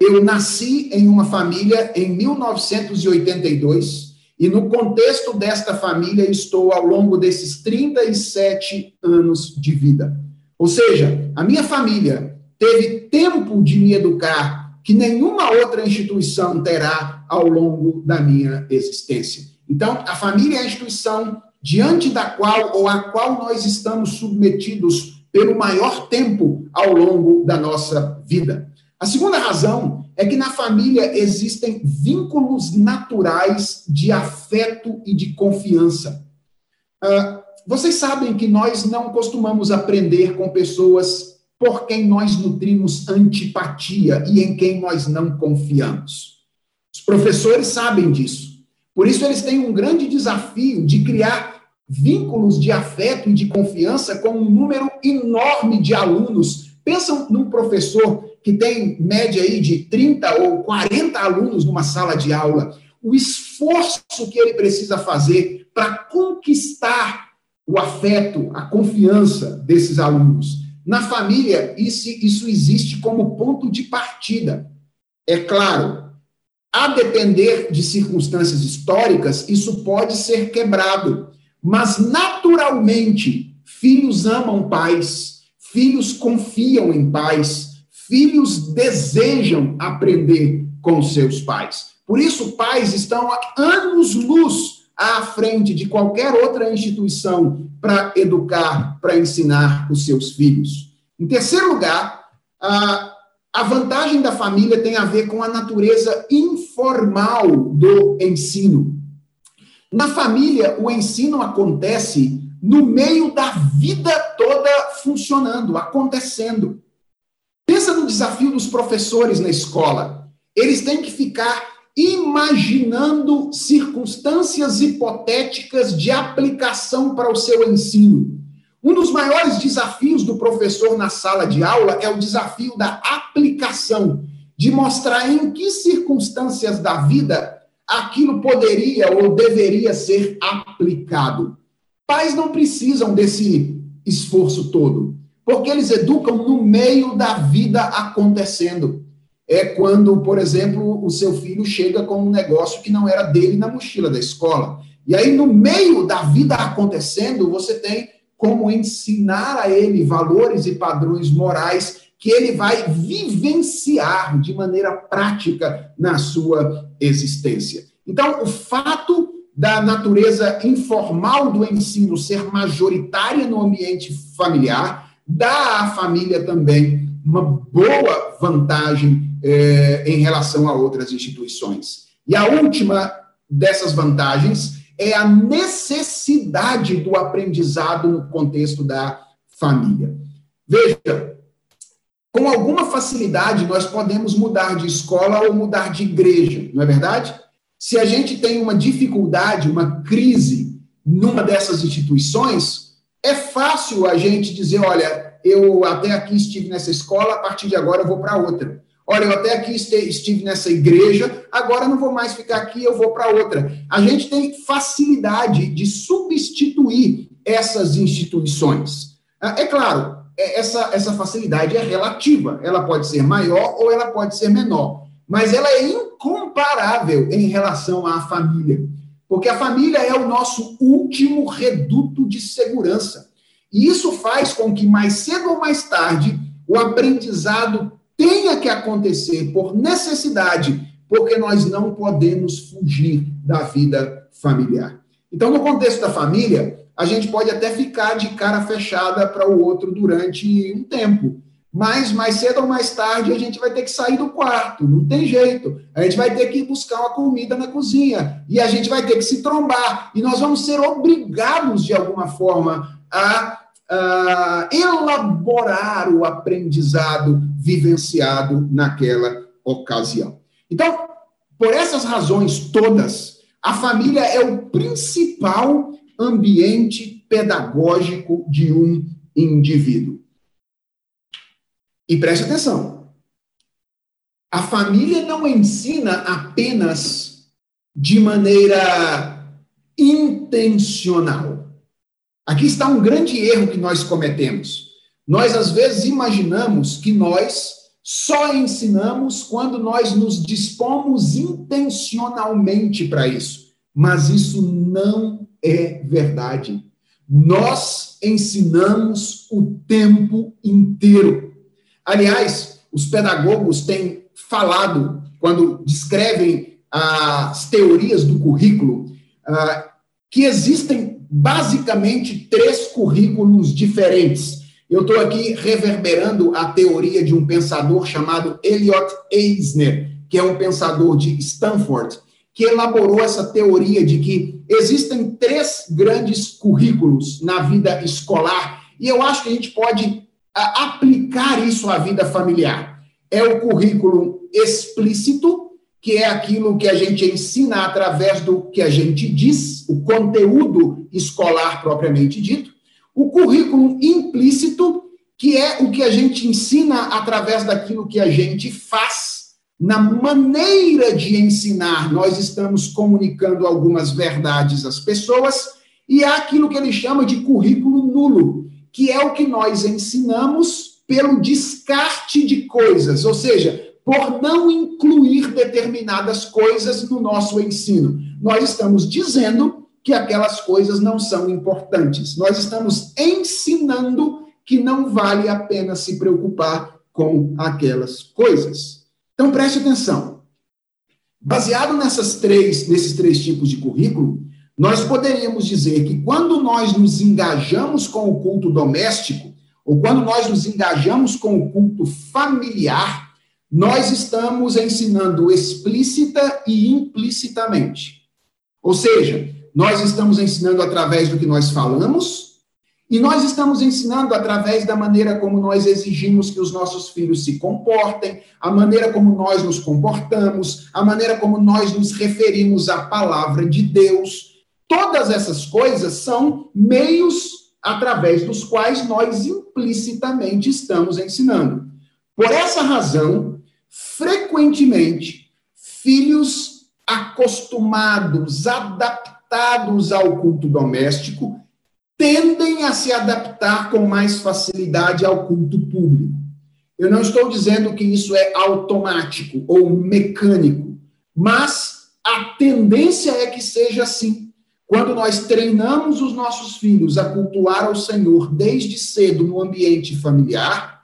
Eu nasci em uma família em 1982 e no contexto desta família estou ao longo desses 37 anos de vida. Ou seja, a minha família teve tempo de me educar que nenhuma outra instituição terá ao longo da minha existência. Então, a família é a instituição diante da qual ou a qual nós estamos submetidos pelo maior tempo ao longo da nossa vida. A segunda razão é que na família existem vínculos naturais de afeto e de confiança. Uh, vocês sabem que nós não costumamos aprender com pessoas por quem nós nutrimos antipatia e em quem nós não confiamos. Os professores sabem disso. Por isso, eles têm um grande desafio de criar vínculos de afeto e de confiança com um número enorme de alunos. Pensam num professor que tem média aí de 30 ou 40 alunos numa sala de aula, o esforço que ele precisa fazer para conquistar o afeto, a confiança desses alunos. Na família, isso, isso existe como ponto de partida. É claro, a depender de circunstâncias históricas, isso pode ser quebrado, mas naturalmente, filhos amam pais, filhos confiam em pais, filhos desejam aprender com seus pais. Por isso, pais estão a anos-luz à frente de qualquer outra instituição para educar, para ensinar os seus filhos. Em terceiro lugar, a, a vantagem da família tem a ver com a natureza informal do ensino. Na família, o ensino acontece no meio da vida toda funcionando, acontecendo. Pensa no desafio dos professores na escola. Eles têm que ficar imaginando circunstâncias hipotéticas de aplicação para o seu ensino. Um dos maiores desafios do professor na sala de aula é o desafio da aplicação, de mostrar em que circunstâncias da vida aquilo poderia ou deveria ser aplicado. Pais não precisam desse esforço todo, porque eles educam no meio da vida acontecendo é quando, por exemplo, o seu filho chega com um negócio que não era dele na mochila da escola. E aí, no meio da vida acontecendo, você tem como ensinar a ele valores e padrões morais que ele vai vivenciar de maneira prática na sua existência. Então, o fato da natureza informal do ensino ser majoritária no ambiente familiar dá à família também uma boa vantagem é, em relação a outras instituições. E a última dessas vantagens é a necessidade do aprendizado no contexto da família. Veja, com alguma facilidade nós podemos mudar de escola ou mudar de igreja, não é verdade? Se a gente tem uma dificuldade, uma crise numa dessas instituições, é fácil a gente dizer, olha, eu até aqui estive nessa escola, a partir de agora eu vou para outra. Olha, eu até aqui estive nessa igreja, agora não vou mais ficar aqui, eu vou para outra. A gente tem facilidade de substituir essas instituições. Ah, é claro, é, essa, essa facilidade é relativa. Ela pode ser maior ou ela pode ser menor. Mas ela é incomparável em relação à família. Porque a família é o nosso último reduto de segurança. E isso faz com que, mais cedo ou mais tarde, o aprendizado tenha que acontecer por necessidade, porque nós não podemos fugir da vida familiar. Então, no contexto da família, a gente pode até ficar de cara fechada para o outro durante um tempo. Mas mais cedo ou mais tarde a gente vai ter que sair do quarto, não tem jeito. A gente vai ter que buscar uma comida na cozinha e a gente vai ter que se trombar e nós vamos ser obrigados de alguma forma a uh, elaborar o aprendizado vivenciado naquela ocasião. Então, por essas razões todas, a família é o principal ambiente pedagógico de um indivíduo. E preste atenção: a família não ensina apenas de maneira intencional. Aqui está um grande erro que nós cometemos. Nós, às vezes, imaginamos que nós só ensinamos quando nós nos dispomos intencionalmente para isso. Mas isso não é verdade. Nós ensinamos o tempo inteiro. Aliás, os pedagogos têm falado, quando descrevem as teorias do currículo, ah, que existem basicamente três currículos diferentes. Eu estou aqui reverberando a teoria de um pensador chamado Elliot Eisner, que é um pensador de Stanford, que elaborou essa teoria de que existem três grandes currículos na vida escolar, e eu acho que a gente pode aplicar isso à vida familiar. É o currículo explícito, que é aquilo que a gente ensina através do que a gente diz, o conteúdo escolar propriamente dito, o currículo implícito, que é o que a gente ensina através daquilo que a gente faz. Na maneira de ensinar, nós estamos comunicando algumas verdades às pessoas, e há aquilo que ele chama de currículo nulo, que é o que nós ensinamos pelo descarte de coisas, ou seja, por não incluir determinadas coisas no nosso ensino. Nós estamos dizendo que aquelas coisas não são importantes. Nós estamos ensinando que não vale a pena se preocupar com aquelas coisas. Então preste atenção. Baseado nessas três, nesses três tipos de currículo, nós poderíamos dizer que quando nós nos engajamos com o culto doméstico, ou quando nós nos engajamos com o culto familiar, nós estamos ensinando explícita e implicitamente. Ou seja, nós estamos ensinando através do que nós falamos, e nós estamos ensinando através da maneira como nós exigimos que os nossos filhos se comportem, a maneira como nós nos comportamos, a maneira como nós nos referimos à palavra de Deus. Todas essas coisas são meios através dos quais nós implicitamente estamos ensinando. Por essa razão, frequentemente, filhos acostumados, adaptados ao culto doméstico, tendem a se adaptar com mais facilidade ao culto público. Eu não estou dizendo que isso é automático ou mecânico, mas a tendência é que seja assim. Quando nós treinamos os nossos filhos a cultuar ao Senhor desde cedo no ambiente familiar,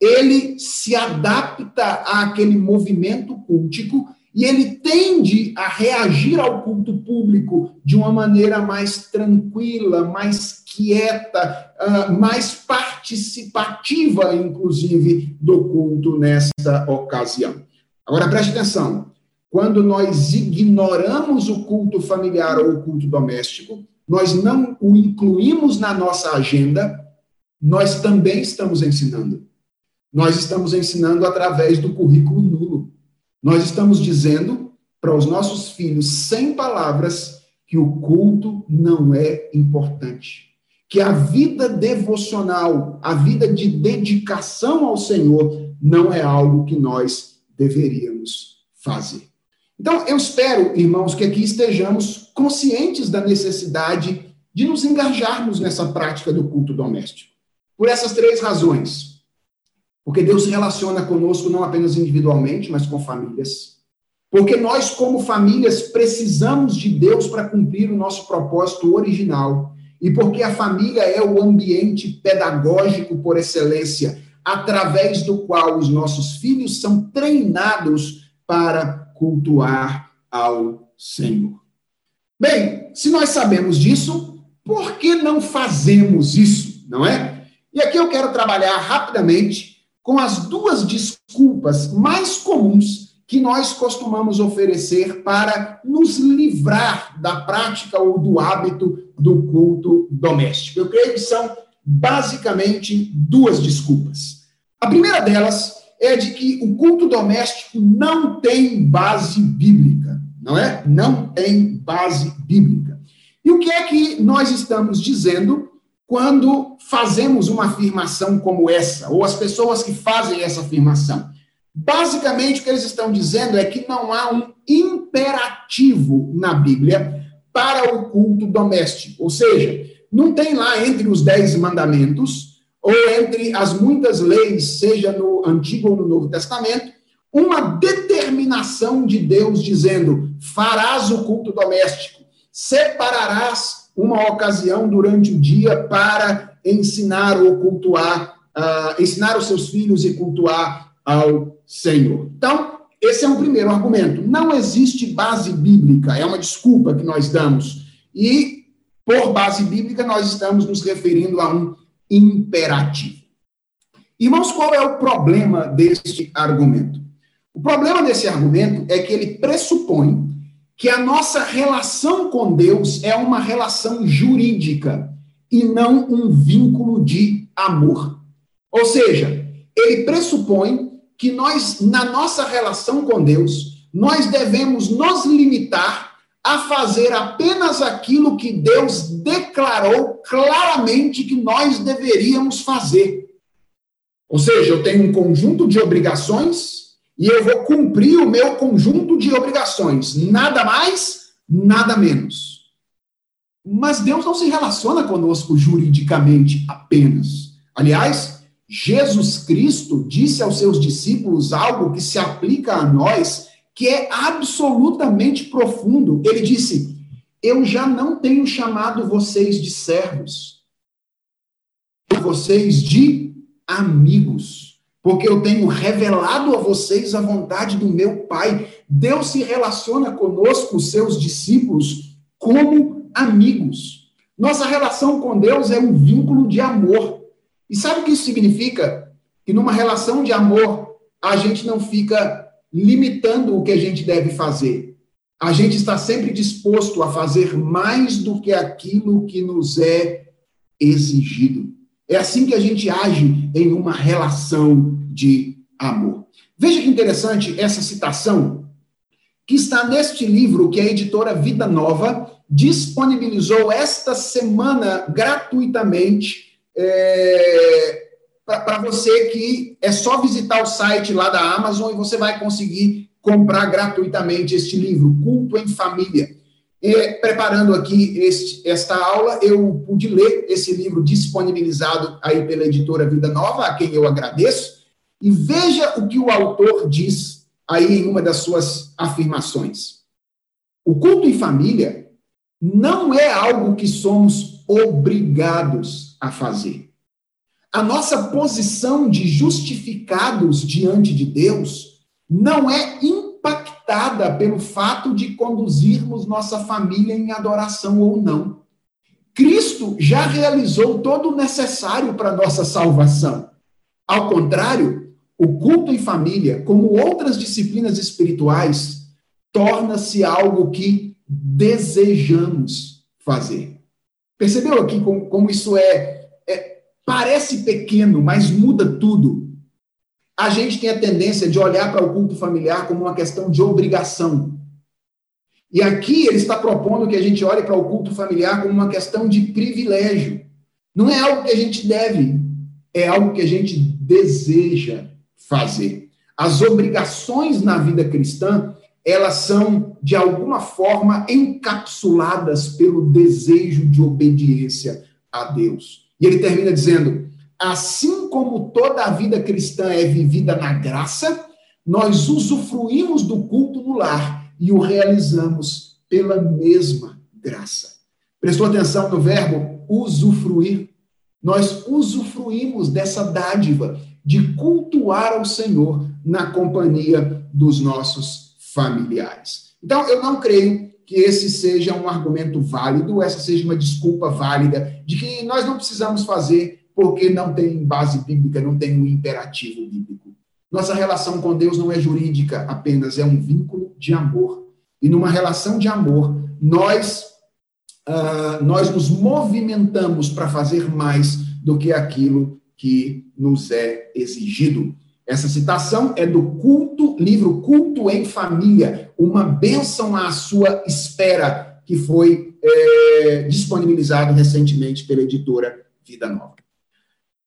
ele se adapta àquele movimento cultico e ele tende a reagir ao culto público de uma maneira mais tranquila, mais quieta, ah, mais participativa, inclusive, do culto nesta ocasião. Agora preste atenção: quando nós ignoramos o culto familiar ou o culto doméstico, nós não o incluímos na nossa agenda, nós também estamos ensinando. Nós estamos ensinando através do currículo nulo. Nós estamos dizendo para os nossos filhos, sem palavras, que o culto não é importante. Que a vida devocional, a vida de dedicação ao Senhor, não é algo que nós deveríamos fazer. Então, eu espero, irmãos, que aqui estejamos conscientes da necessidade de nos engajarmos nessa prática do culto doméstico. Por essas três razões. Porque Deus se relaciona conosco não apenas individualmente, mas com famílias. Porque nós, como famílias, precisamos de Deus para cumprir o nosso propósito original. E porque a família é o ambiente pedagógico por excelência, através do qual os nossos filhos são treinados para cultuar ao Senhor. Bem, se nós sabemos disso, por que não fazemos isso, não é? E aqui eu quero trabalhar rapidamente com as duas desculpas mais comuns que nós costumamos oferecer para nos livrar da prática ou do hábito do culto doméstico. Eu creio que são basicamente duas desculpas. A primeira delas é de que o culto doméstico não tem base bíblica, não é? Não tem base bíblica. E o que é que nós estamos dizendo quando fazemos uma afirmação como essa, ou as pessoas que fazem essa afirmação? Basicamente, o que eles estão dizendo é que não há um imperativo na Bíblia para o culto doméstico. Ou seja, não tem lá entre os dez mandamentos ou entre as muitas leis, seja no Antigo ou no Novo Testamento, uma determinação de Deus dizendo: farás o culto doméstico, separarás uma ocasião durante o dia para ensinar ou cultuar, uh, ensinar os seus filhos e cultuar ao Senhor. Então, esse é um primeiro argumento. Não existe base bíblica, é uma desculpa que nós damos. E, por base bíblica, nós estamos nos referindo a um imperativo. Irmãos, qual é o problema deste argumento? O problema desse argumento é que ele pressupõe que a nossa relação com Deus é uma relação jurídica e não um vínculo de amor. Ou seja, ele pressupõe que nós, na nossa relação com Deus, nós devemos nos limitar a fazer apenas aquilo que Deus declarou claramente que nós deveríamos fazer. Ou seja, eu tenho um conjunto de obrigações e eu vou cumprir o meu conjunto de obrigações, nada mais, nada menos. Mas Deus não se relaciona conosco juridicamente apenas. Aliás, Jesus Cristo disse aos seus discípulos algo que se aplica a nós, que é absolutamente profundo. Ele disse: Eu já não tenho chamado vocês de servos, vocês de amigos, porque eu tenho revelado a vocês a vontade do meu Pai. Deus se relaciona conosco, os seus discípulos, como amigos. Nossa relação com Deus é um vínculo de amor. E sabe o que isso significa? Que numa relação de amor, a gente não fica limitando o que a gente deve fazer. A gente está sempre disposto a fazer mais do que aquilo que nos é exigido. É assim que a gente age em uma relação de amor. Veja que interessante essa citação que está neste livro que a editora Vida Nova disponibilizou esta semana gratuitamente é, para você que é só visitar o site lá da Amazon e você vai conseguir comprar gratuitamente este livro, Culto em Família. E, preparando aqui este, esta aula, eu pude ler esse livro disponibilizado aí pela editora Vida Nova, a quem eu agradeço, e veja o que o autor diz aí em uma das suas afirmações. O culto em família não é algo que somos obrigados a fazer. A nossa posição de justificados diante de Deus não é impactada pelo fato de conduzirmos nossa família em adoração ou não. Cristo já realizou todo o necessário para nossa salvação. Ao contrário, o culto em família, como outras disciplinas espirituais, torna-se algo que desejamos fazer. Percebeu aqui como, como isso é, é, parece pequeno, mas muda tudo. A gente tem a tendência de olhar para o culto familiar como uma questão de obrigação. E aqui ele está propondo que a gente olhe para o culto familiar como uma questão de privilégio. Não é algo que a gente deve, é algo que a gente deseja fazer. As obrigações na vida cristã elas são, de alguma forma, encapsuladas pelo desejo de obediência a Deus. E ele termina dizendo: assim como toda a vida cristã é vivida na graça, nós usufruímos do culto no lar e o realizamos pela mesma graça. Prestou atenção no verbo usufruir? Nós usufruímos dessa dádiva de cultuar ao Senhor na companhia dos nossos familiares. Então, eu não creio que esse seja um argumento válido, essa seja uma desculpa válida de que nós não precisamos fazer porque não tem base bíblica, não tem um imperativo bíblico. Nossa relação com Deus não é jurídica apenas, é um vínculo de amor. E numa relação de amor, nós, uh, nós nos movimentamos para fazer mais do que aquilo que nos é exigido. Essa citação é do culto, livro Culto em Família, uma bênção à sua espera, que foi é, disponibilizado recentemente pela editora Vida Nova.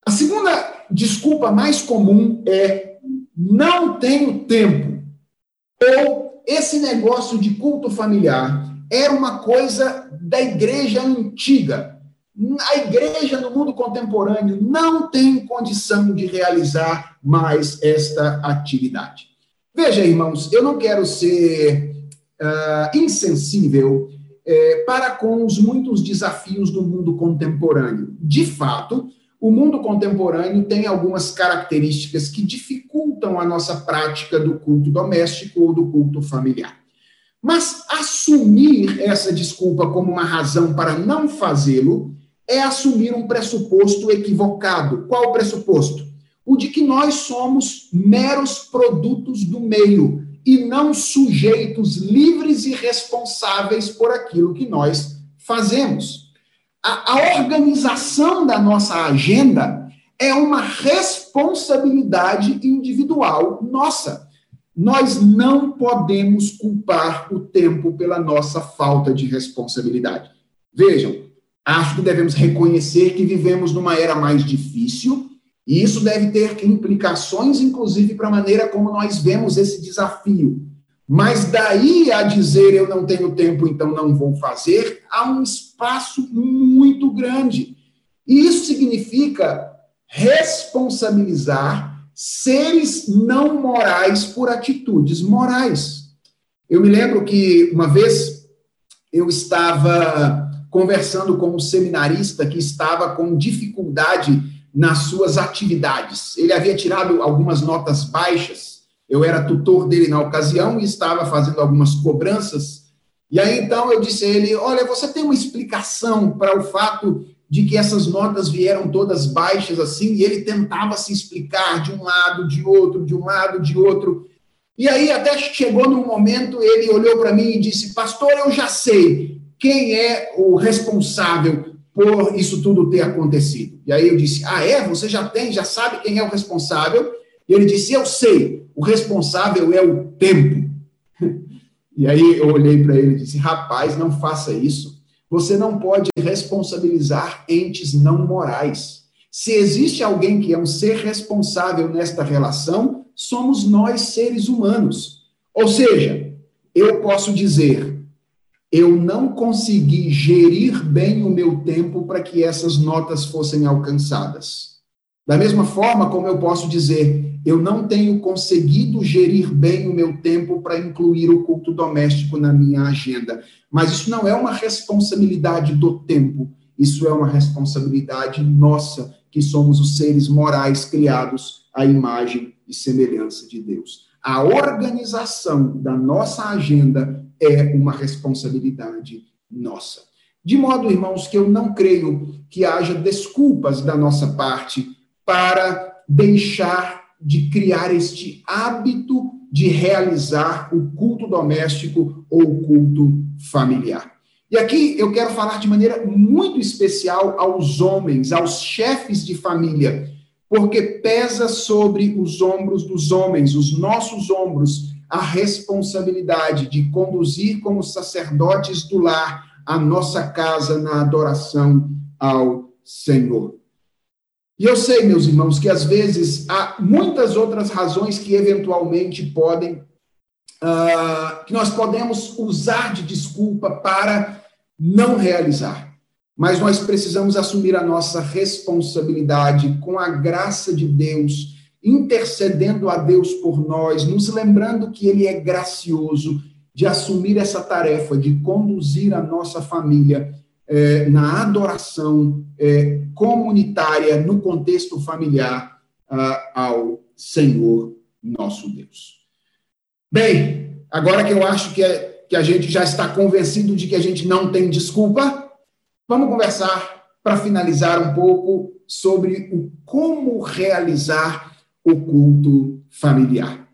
A segunda desculpa mais comum é não tenho tempo. Ou esse negócio de culto familiar era uma coisa da igreja antiga. A igreja no mundo contemporâneo não tem condição de realizar mais esta atividade. Veja, irmãos, eu não quero ser uh, insensível uh, para com os muitos desafios do mundo contemporâneo. De fato, o mundo contemporâneo tem algumas características que dificultam a nossa prática do culto doméstico ou do culto familiar. Mas assumir essa desculpa como uma razão para não fazê-lo é assumir um pressuposto equivocado. Qual o pressuposto? O de que nós somos meros produtos do meio e não sujeitos livres e responsáveis por aquilo que nós fazemos. A, a organização da nossa agenda é uma responsabilidade individual nossa. Nós não podemos culpar o tempo pela nossa falta de responsabilidade. Vejam, Acho que devemos reconhecer que vivemos numa era mais difícil, e isso deve ter implicações, inclusive, para a maneira como nós vemos esse desafio. Mas daí a dizer eu não tenho tempo, então não vou fazer, há um espaço muito grande. E isso significa responsabilizar seres não morais por atitudes morais. Eu me lembro que uma vez eu estava conversando com um seminarista que estava com dificuldade nas suas atividades. Ele havia tirado algumas notas baixas. Eu era tutor dele na ocasião e estava fazendo algumas cobranças. E aí então eu disse a ele: Olha, você tem uma explicação para o fato de que essas notas vieram todas baixas assim? E ele tentava se explicar de um lado, de outro, de um lado, de outro. E aí até chegou num momento, ele olhou para mim e disse: Pastor, eu já sei quem é o responsável por isso tudo ter acontecido. E aí eu disse: Ah, é? Você já tem, já sabe quem é o responsável? E ele disse: Eu sei, o responsável é o tempo. E aí eu olhei para ele e disse: Rapaz, não faça isso. Você não pode responsabilizar entes não morais. Se existe alguém que é um ser responsável nesta relação, somos nós, seres humanos. Ou seja, eu posso dizer: eu não consegui gerir bem o meu tempo para que essas notas fossem alcançadas. Da mesma forma como eu posso dizer, eu não tenho conseguido gerir bem o meu tempo para incluir o culto doméstico na minha agenda. Mas isso não é uma responsabilidade do tempo, isso é uma responsabilidade nossa, que somos os seres morais criados à imagem e semelhança de Deus. A organização da nossa agenda é uma responsabilidade nossa. De modo, irmãos, que eu não creio que haja desculpas da nossa parte para deixar de criar este hábito de realizar o culto doméstico ou o culto familiar. E aqui eu quero falar de maneira muito especial aos homens, aos chefes de família, porque pesa sobre os ombros dos homens, os nossos ombros, a responsabilidade de conduzir como sacerdotes do lar a nossa casa na adoração ao Senhor. E eu sei, meus irmãos, que às vezes há muitas outras razões que eventualmente podem, uh, que nós podemos usar de desculpa para não realizar. Mas nós precisamos assumir a nossa responsabilidade com a graça de Deus intercedendo a Deus por nós, nos lembrando que Ele é gracioso de assumir essa tarefa de conduzir a nossa família é, na adoração é, comunitária, no contexto familiar, ao Senhor nosso Deus. Bem, agora que eu acho que, é, que a gente já está convencido de que a gente não tem desculpa, vamos conversar para finalizar um pouco sobre o como realizar o culto familiar.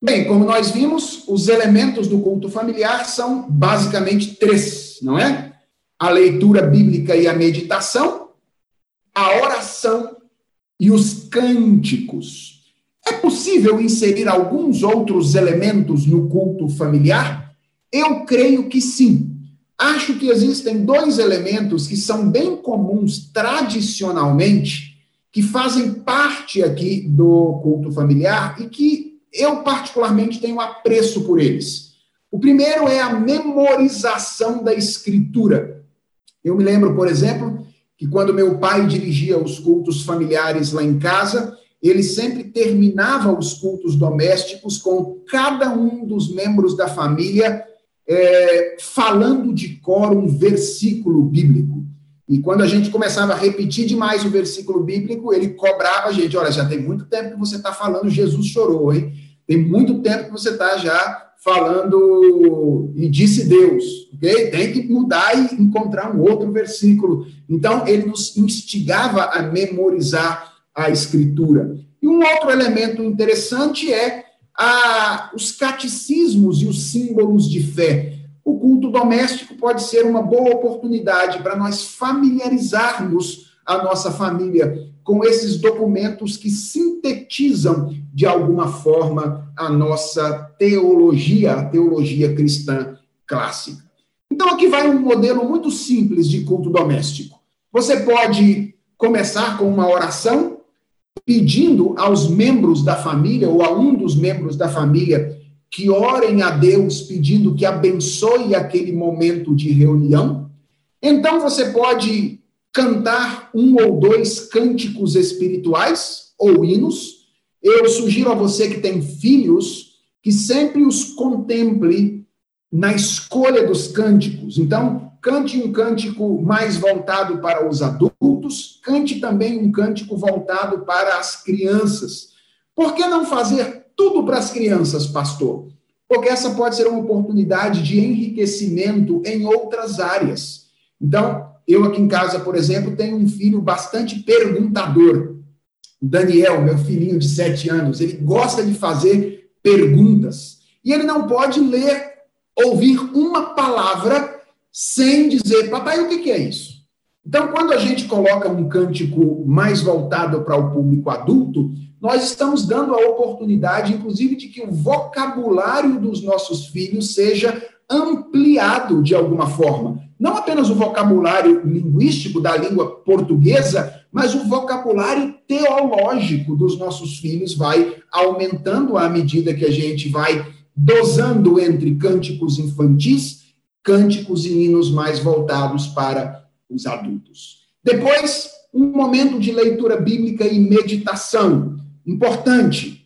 Bem, como nós vimos, os elementos do culto familiar são basicamente três, não é? A leitura bíblica e a meditação, a oração e os cânticos. É possível inserir alguns outros elementos no culto familiar? Eu creio que sim. Acho que existem dois elementos que são bem comuns tradicionalmente que fazem parte aqui do culto familiar e que eu particularmente tenho apreço por eles. O primeiro é a memorização da escritura. Eu me lembro, por exemplo, que quando meu pai dirigia os cultos familiares lá em casa, ele sempre terminava os cultos domésticos com cada um dos membros da família é, falando de cor um versículo bíblico. E quando a gente começava a repetir demais o versículo bíblico, ele cobrava a gente: olha, já tem muito tempo que você está falando Jesus chorou, hein? Tem muito tempo que você está já falando e disse Deus, ok? Tem que mudar e encontrar um outro versículo. Então, ele nos instigava a memorizar a Escritura. E um outro elemento interessante é a, os catecismos e os símbolos de fé o culto doméstico pode ser uma boa oportunidade para nós familiarizarmos a nossa família com esses documentos que sintetizam, de alguma forma, a nossa teologia, a teologia cristã clássica. Então, aqui vai um modelo muito simples de culto doméstico. Você pode começar com uma oração, pedindo aos membros da família, ou a um dos membros da família, que orem a Deus pedindo que abençoe aquele momento de reunião. Então você pode cantar um ou dois cânticos espirituais ou hinos. Eu sugiro a você que tem filhos que sempre os contemple na escolha dos cânticos. Então, cante um cântico mais voltado para os adultos, cante também um cântico voltado para as crianças. Por que não fazer tudo para as crianças, pastor? Porque essa pode ser uma oportunidade de enriquecimento em outras áreas. Então, eu aqui em casa, por exemplo, tenho um filho bastante perguntador. Daniel, meu filhinho de sete anos, ele gosta de fazer perguntas. E ele não pode ler, ouvir uma palavra sem dizer, papai, o que é isso? Então, quando a gente coloca um cântico mais voltado para o público adulto, nós estamos dando a oportunidade, inclusive, de que o vocabulário dos nossos filhos seja ampliado de alguma forma. Não apenas o vocabulário linguístico da língua portuguesa, mas o vocabulário teológico dos nossos filhos vai aumentando à medida que a gente vai dosando entre cânticos infantis, cânticos e hinos mais voltados para os adultos. Depois, um momento de leitura bíblica e meditação. Importante,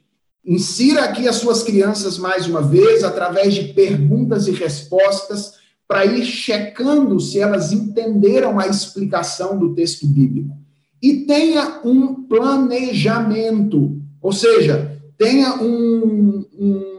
Insira aqui as suas crianças mais uma vez, através de perguntas e respostas, para ir checando se elas entenderam a explicação do texto bíblico. E tenha um planejamento, ou seja, tenha um,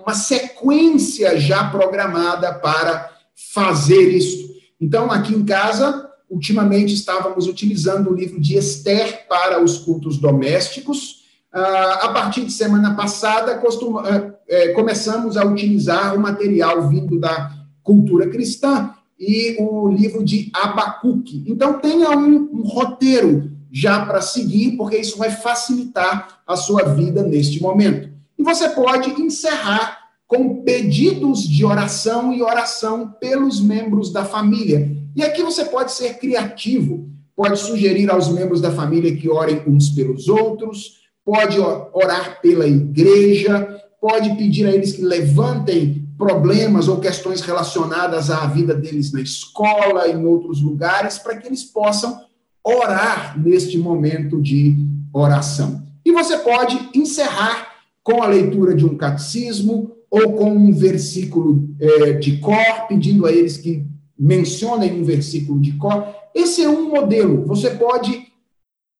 uma sequência já programada para fazer isso. Então, aqui em casa, ultimamente estávamos utilizando o livro de Esther para os cultos domésticos a partir de semana passada, eh, eh, começamos a utilizar o material vindo da cultura cristã e o livro de Abacuque. Então, tenha um, um roteiro já para seguir, porque isso vai facilitar a sua vida neste momento. E você pode encerrar com pedidos de oração e oração pelos membros da família. E aqui você pode ser criativo, pode sugerir aos membros da família que orem uns pelos outros, pode orar pela igreja, pode pedir a eles que levantem problemas ou questões relacionadas à vida deles na escola, em outros lugares, para que eles possam orar neste momento de oração. E você pode encerrar com a leitura de um catecismo ou com um versículo é, de cor, pedindo a eles que mencionem um versículo de cor. Esse é um modelo. Você pode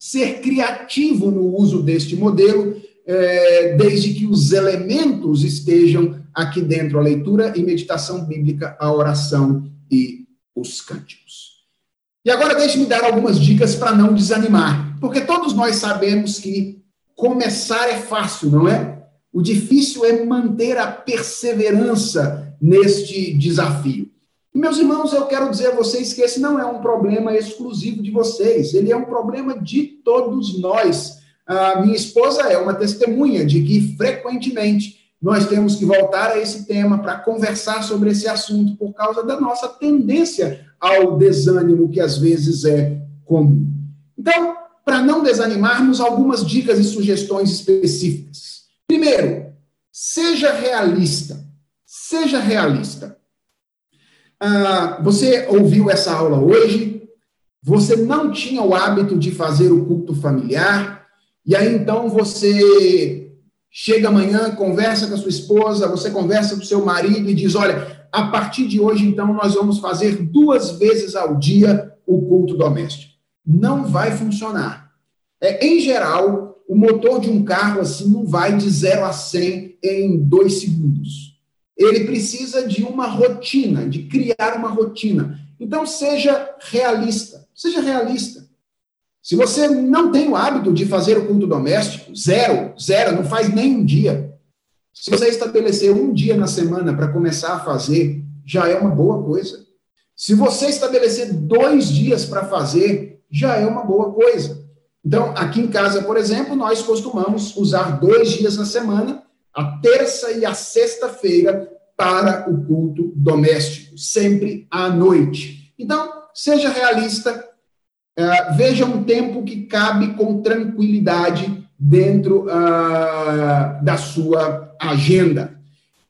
ser criativo no uso deste modelo, é, desde que os elementos estejam aqui dentro a leitura e meditação bíblica, a oração e os cânticos. E agora deixe-me dar algumas dicas para não desanimar, porque todos nós sabemos que começar é fácil, não é? O difícil é manter a perseverança neste desafio. Meus irmãos, eu quero dizer a vocês que esse não é um problema exclusivo de vocês, ele é um problema de todos nós. A minha esposa é uma testemunha de que frequentemente nós temos que voltar a esse tema para conversar sobre esse assunto por causa da nossa tendência ao desânimo que às vezes é comum. Então, para não desanimarmos, algumas dicas e sugestões específicas. Primeiro, seja realista. Seja realista. Ah, você ouviu essa aula hoje, você não tinha o hábito de fazer o culto familiar, e aí então você chega amanhã, conversa com a sua esposa, você conversa com o seu marido e diz: olha, a partir de hoje, então, nós vamos fazer duas vezes ao dia o culto doméstico. Não vai funcionar. É, em geral, o motor de um carro assim não vai de 0 a 100 em dois segundos ele precisa de uma rotina, de criar uma rotina. Então, seja realista. Seja realista. Se você não tem o hábito de fazer o culto doméstico, zero, zero, não faz nem um dia. Se você estabelecer um dia na semana para começar a fazer, já é uma boa coisa. Se você estabelecer dois dias para fazer, já é uma boa coisa. Então, aqui em casa, por exemplo, nós costumamos usar dois dias na semana a terça e a sexta-feira para o culto doméstico, sempre à noite. Então, seja realista, uh, veja um tempo que cabe com tranquilidade dentro uh, da sua agenda.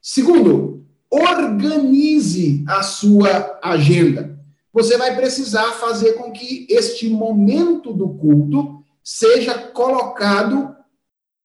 Segundo, organize a sua agenda. você vai precisar fazer com que este momento do culto seja colocado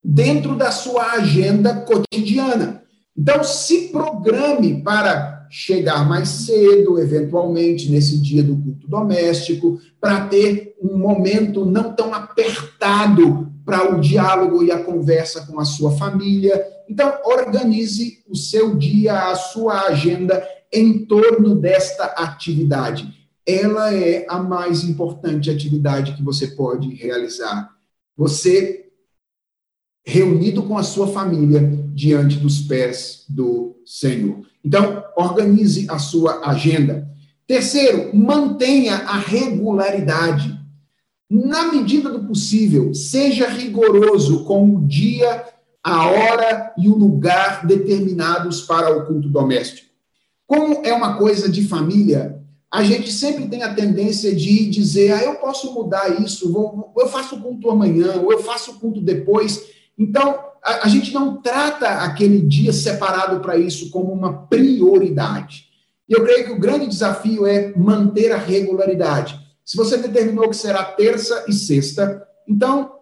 dentro da sua agenda cotidiana. Então, se programe para chegar mais cedo, eventualmente, nesse dia do culto doméstico, para ter um momento não tão apertado para o diálogo e a conversa com a sua família. Então, organize o seu dia, a sua agenda em torno desta atividade. Ela é a mais importante atividade que você pode realizar. Você reunido com a sua família diante dos pés do Senhor. Então, organize a sua agenda. Terceiro, mantenha a regularidade. Na medida do possível, seja rigoroso com o dia, a hora e o lugar determinados para o culto doméstico. Como é uma coisa de família, a gente sempre tem a tendência de dizer, ah, eu posso mudar isso, vou, eu faço culto amanhã, ou eu faço culto depois. Então, a, a gente não trata aquele dia separado para isso como uma prioridade. E eu creio que o grande desafio é manter a regularidade. Se você determinou que será terça e sexta, então,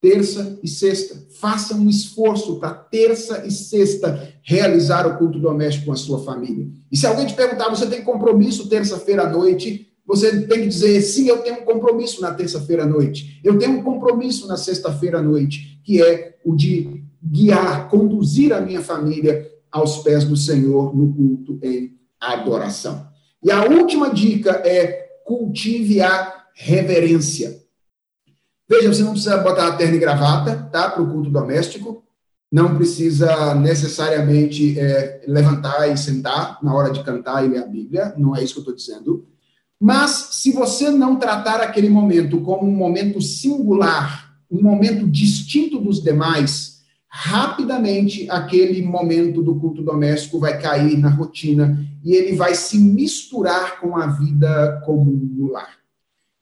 terça e sexta. Faça um esforço para terça e sexta realizar o culto doméstico com a sua família. E se alguém te perguntar, você tem compromisso terça-feira à noite? Você tem que dizer, sim, eu tenho um compromisso na terça-feira à noite. Eu tenho um compromisso na sexta-feira à noite, que é o de guiar, conduzir a minha família aos pés do Senhor no culto em adoração. E a última dica é cultive a reverência. Veja, você não precisa botar a terno e gravata, tá, para o culto doméstico. Não precisa necessariamente é, levantar e sentar na hora de cantar e ler a Bíblia. Não é isso que eu estou dizendo. Mas se você não tratar aquele momento como um momento singular, um momento distinto dos demais, rapidamente aquele momento do culto doméstico vai cair na rotina e ele vai se misturar com a vida comum no lar.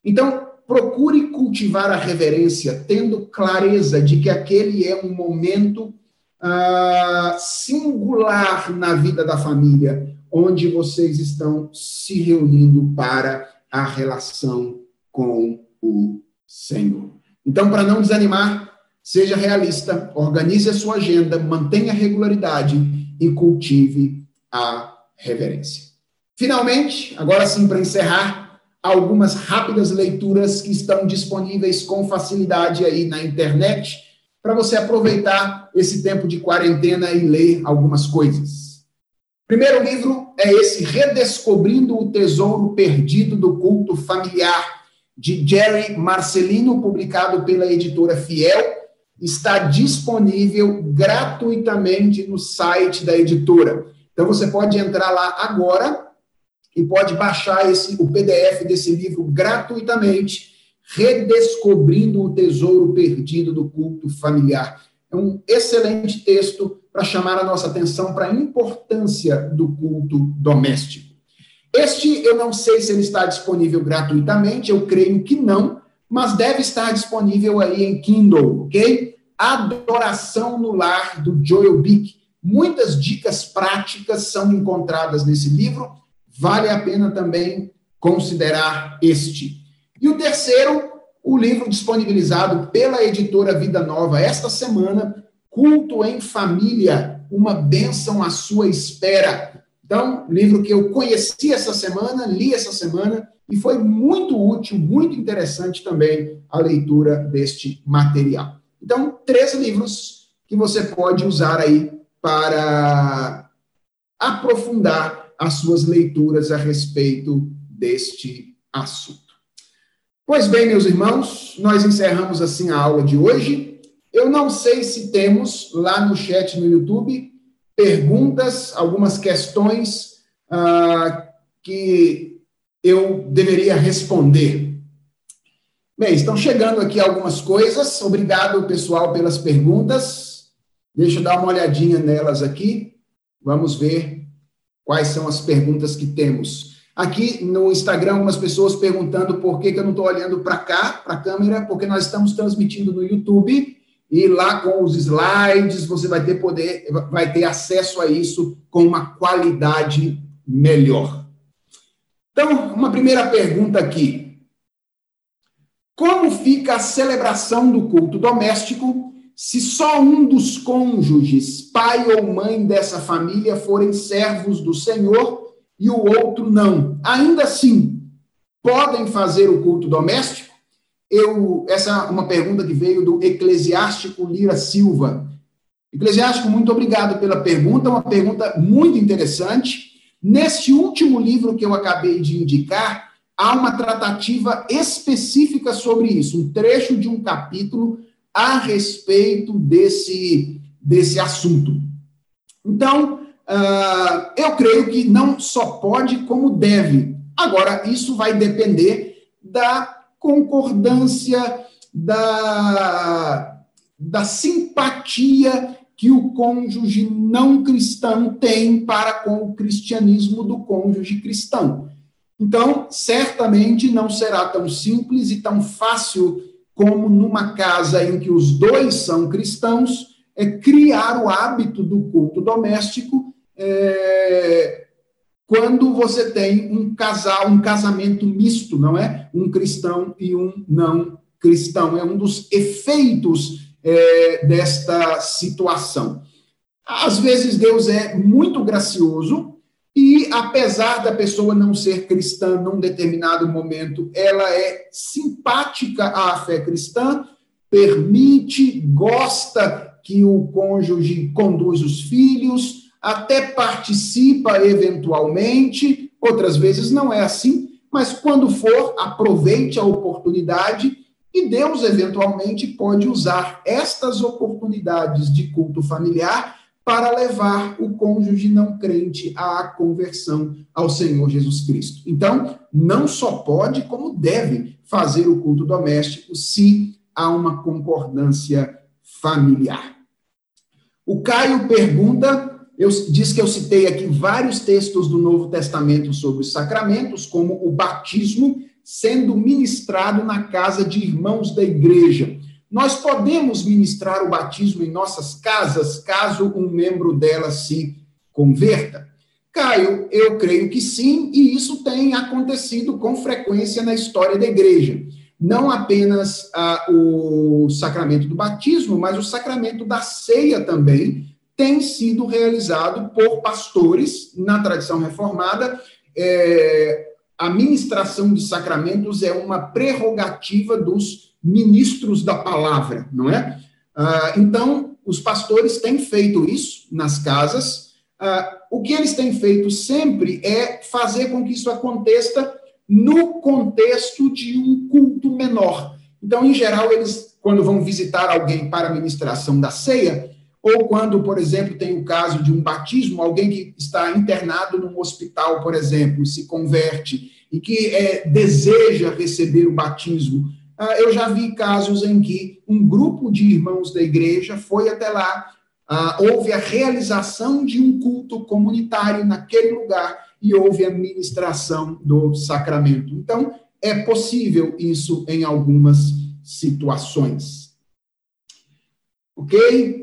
Então, procure cultivar a reverência, tendo clareza de que aquele é um momento uh, singular na vida da família, onde vocês estão se reunindo para a relação com o Senhor. Então, para não desanimar, seja realista, organize a sua agenda, mantenha a regularidade e cultive a reverência. Finalmente, agora sim, para encerrar, algumas rápidas leituras que estão disponíveis com facilidade aí na internet, para você aproveitar esse tempo de quarentena e ler algumas coisas. Primeiro livro é esse Redescobrindo o Tesouro Perdido do Culto Familiar, de Jerry Marcelino, publicado pela editora Fiel. Está disponível gratuitamente no site da editora. Então você pode entrar lá agora e pode baixar esse, o PDF desse livro gratuitamente, Redescobrindo o Tesouro Perdido do Culto Familiar. É um excelente texto para chamar a nossa atenção para a importância do culto doméstico. Este, eu não sei se ele está disponível gratuitamente, eu creio que não, mas deve estar disponível aí em Kindle, ok? Adoração no Lar, do Joel Bick. Muitas dicas práticas são encontradas nesse livro, vale a pena também considerar este. E o terceiro o livro disponibilizado pela editora Vida Nova esta semana, Culto em Família, uma bênção à sua espera. Então, livro que eu conheci essa semana, li essa semana, e foi muito útil, muito interessante também a leitura deste material. Então, três livros que você pode usar aí para aprofundar as suas leituras a respeito deste assunto. Pois bem, meus irmãos, nós encerramos assim a aula de hoje. Eu não sei se temos lá no chat no YouTube perguntas, algumas questões ah, que eu deveria responder. Bem, estão chegando aqui algumas coisas. Obrigado, pessoal, pelas perguntas. Deixa eu dar uma olhadinha nelas aqui. Vamos ver quais são as perguntas que temos. Aqui no Instagram, algumas pessoas perguntando por que, que eu não estou olhando para cá, para a câmera, porque nós estamos transmitindo no YouTube e lá com os slides você vai ter poder, vai ter acesso a isso com uma qualidade melhor. Então, uma primeira pergunta aqui. Como fica a celebração do culto doméstico se só um dos cônjuges, pai ou mãe dessa família, forem servos do Senhor e o outro não? Ainda assim, podem fazer o culto doméstico? Eu, essa é uma pergunta que veio do eclesiástico Lira Silva. Eclesiástico, muito obrigado pela pergunta, uma pergunta muito interessante. Neste último livro que eu acabei de indicar, há uma tratativa específica sobre isso, um trecho de um capítulo a respeito desse, desse assunto. Então, uh, eu creio que não só pode, como deve. Agora, isso vai depender da concordância, da, da simpatia que o cônjuge não cristão tem para com o cristianismo do cônjuge cristão. Então, certamente não será tão simples e tão fácil como numa casa em que os dois são cristãos, é criar o hábito do culto doméstico é, quando você tem um casal, um casamento misto, não é? Um cristão e um não cristão. É um dos efeitos é, desta situação. Às vezes Deus é muito gracioso e, apesar da pessoa não ser cristã num determinado momento, ela é simpática à fé cristã, permite, gosta que o cônjuge conduz os filhos, até participa eventualmente, outras vezes não é assim, mas quando for, aproveite a oportunidade e Deus, eventualmente, pode usar estas oportunidades de culto familiar para levar o cônjuge não crente à conversão ao Senhor Jesus Cristo. Então, não só pode, como deve fazer o culto doméstico se há uma concordância familiar. O Caio pergunta, eu diz que eu citei aqui vários textos do Novo Testamento sobre os sacramentos, como o batismo sendo ministrado na casa de irmãos da igreja. Nós podemos ministrar o batismo em nossas casas, caso um membro dela se converta? Caio, eu creio que sim, e isso tem acontecido com frequência na história da igreja. Não apenas ah, o sacramento do batismo, mas o sacramento da ceia também tem sido realizado por pastores na tradição reformada. É, a ministração de sacramentos é uma prerrogativa dos ministros da palavra, não é? Ah, então, os pastores têm feito isso nas casas. Ah, o que eles têm feito sempre é fazer com que isso aconteça no contexto de um culto menor. Então, em geral, eles, quando vão visitar alguém para a ministração da ceia, ou quando, por exemplo, tem o caso de um batismo, alguém que está internado num hospital, por exemplo, se converte e que é, deseja receber o batismo. Ah, eu já vi casos em que um grupo de irmãos da igreja foi até lá, ah, houve a realização de um culto comunitário naquele lugar e houve a ministração do sacramento. Então, é possível isso em algumas situações. Ok?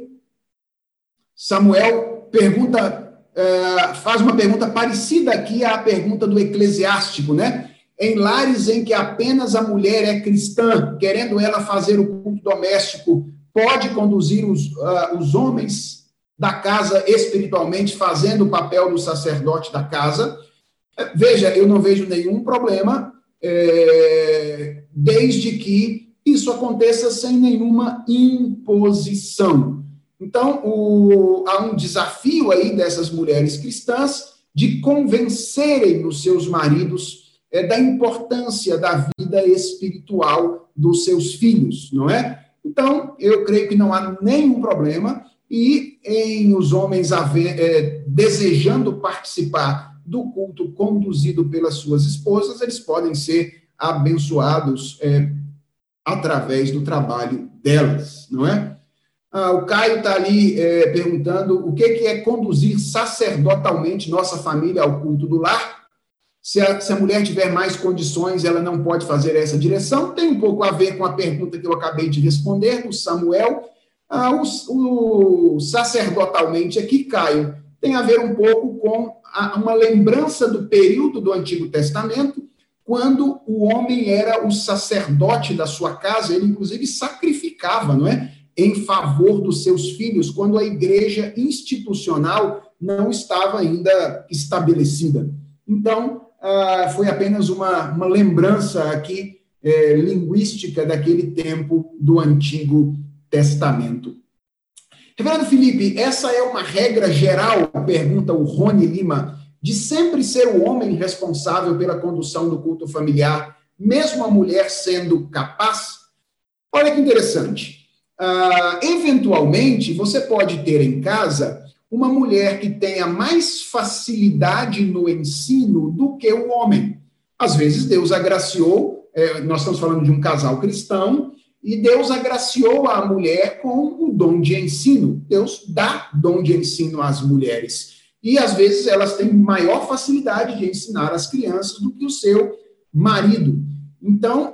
Samuel pergunta, uh, faz uma pergunta parecida aqui à pergunta do eclesiástico, né? Em lares em que apenas a mulher é cristã, querendo ela fazer o culto doméstico, pode conduzir os, uh, os homens da casa espiritualmente, fazendo o papel do sacerdote da casa. Veja, eu não vejo nenhum problema, é, desde que isso aconteça sem nenhuma imposição. Então, o, há um desafio aí dessas mulheres cristãs de convencerem os seus maridos é, da importância da vida espiritual dos seus filhos, não é? Então, eu creio que não há nenhum problema e em os homens haver, é, desejando participar do culto conduzido pelas suas esposas, eles podem ser abençoados é, através do trabalho delas, não é? Ah, o Caio está ali é, perguntando o que, que é conduzir sacerdotalmente nossa família ao culto do lar. Se a, se a mulher tiver mais condições, ela não pode fazer essa direção. Tem um pouco a ver com a pergunta que eu acabei de responder, do Samuel. Ah, o, o sacerdotalmente aqui, Caio, tem a ver um pouco com uma lembrança do período do Antigo Testamento, quando o homem era o sacerdote da sua casa, ele inclusive sacrificava, não é? Em favor dos seus filhos, quando a igreja institucional não estava ainda estabelecida. Então, ah, foi apenas uma, uma lembrança aqui é, linguística daquele tempo do Antigo Testamento. Reverendo Felipe, essa é uma regra geral, pergunta o Rony Lima, de sempre ser o homem responsável pela condução do culto familiar, mesmo a mulher sendo capaz? Olha que interessante. Uh, eventualmente, você pode ter em casa uma mulher que tenha mais facilidade no ensino do que o homem. Às vezes, Deus agraciou, é, nós estamos falando de um casal cristão, e Deus agraciou a mulher com o dom de ensino. Deus dá dom de ensino às mulheres. E às vezes elas têm maior facilidade de ensinar as crianças do que o seu marido. Então,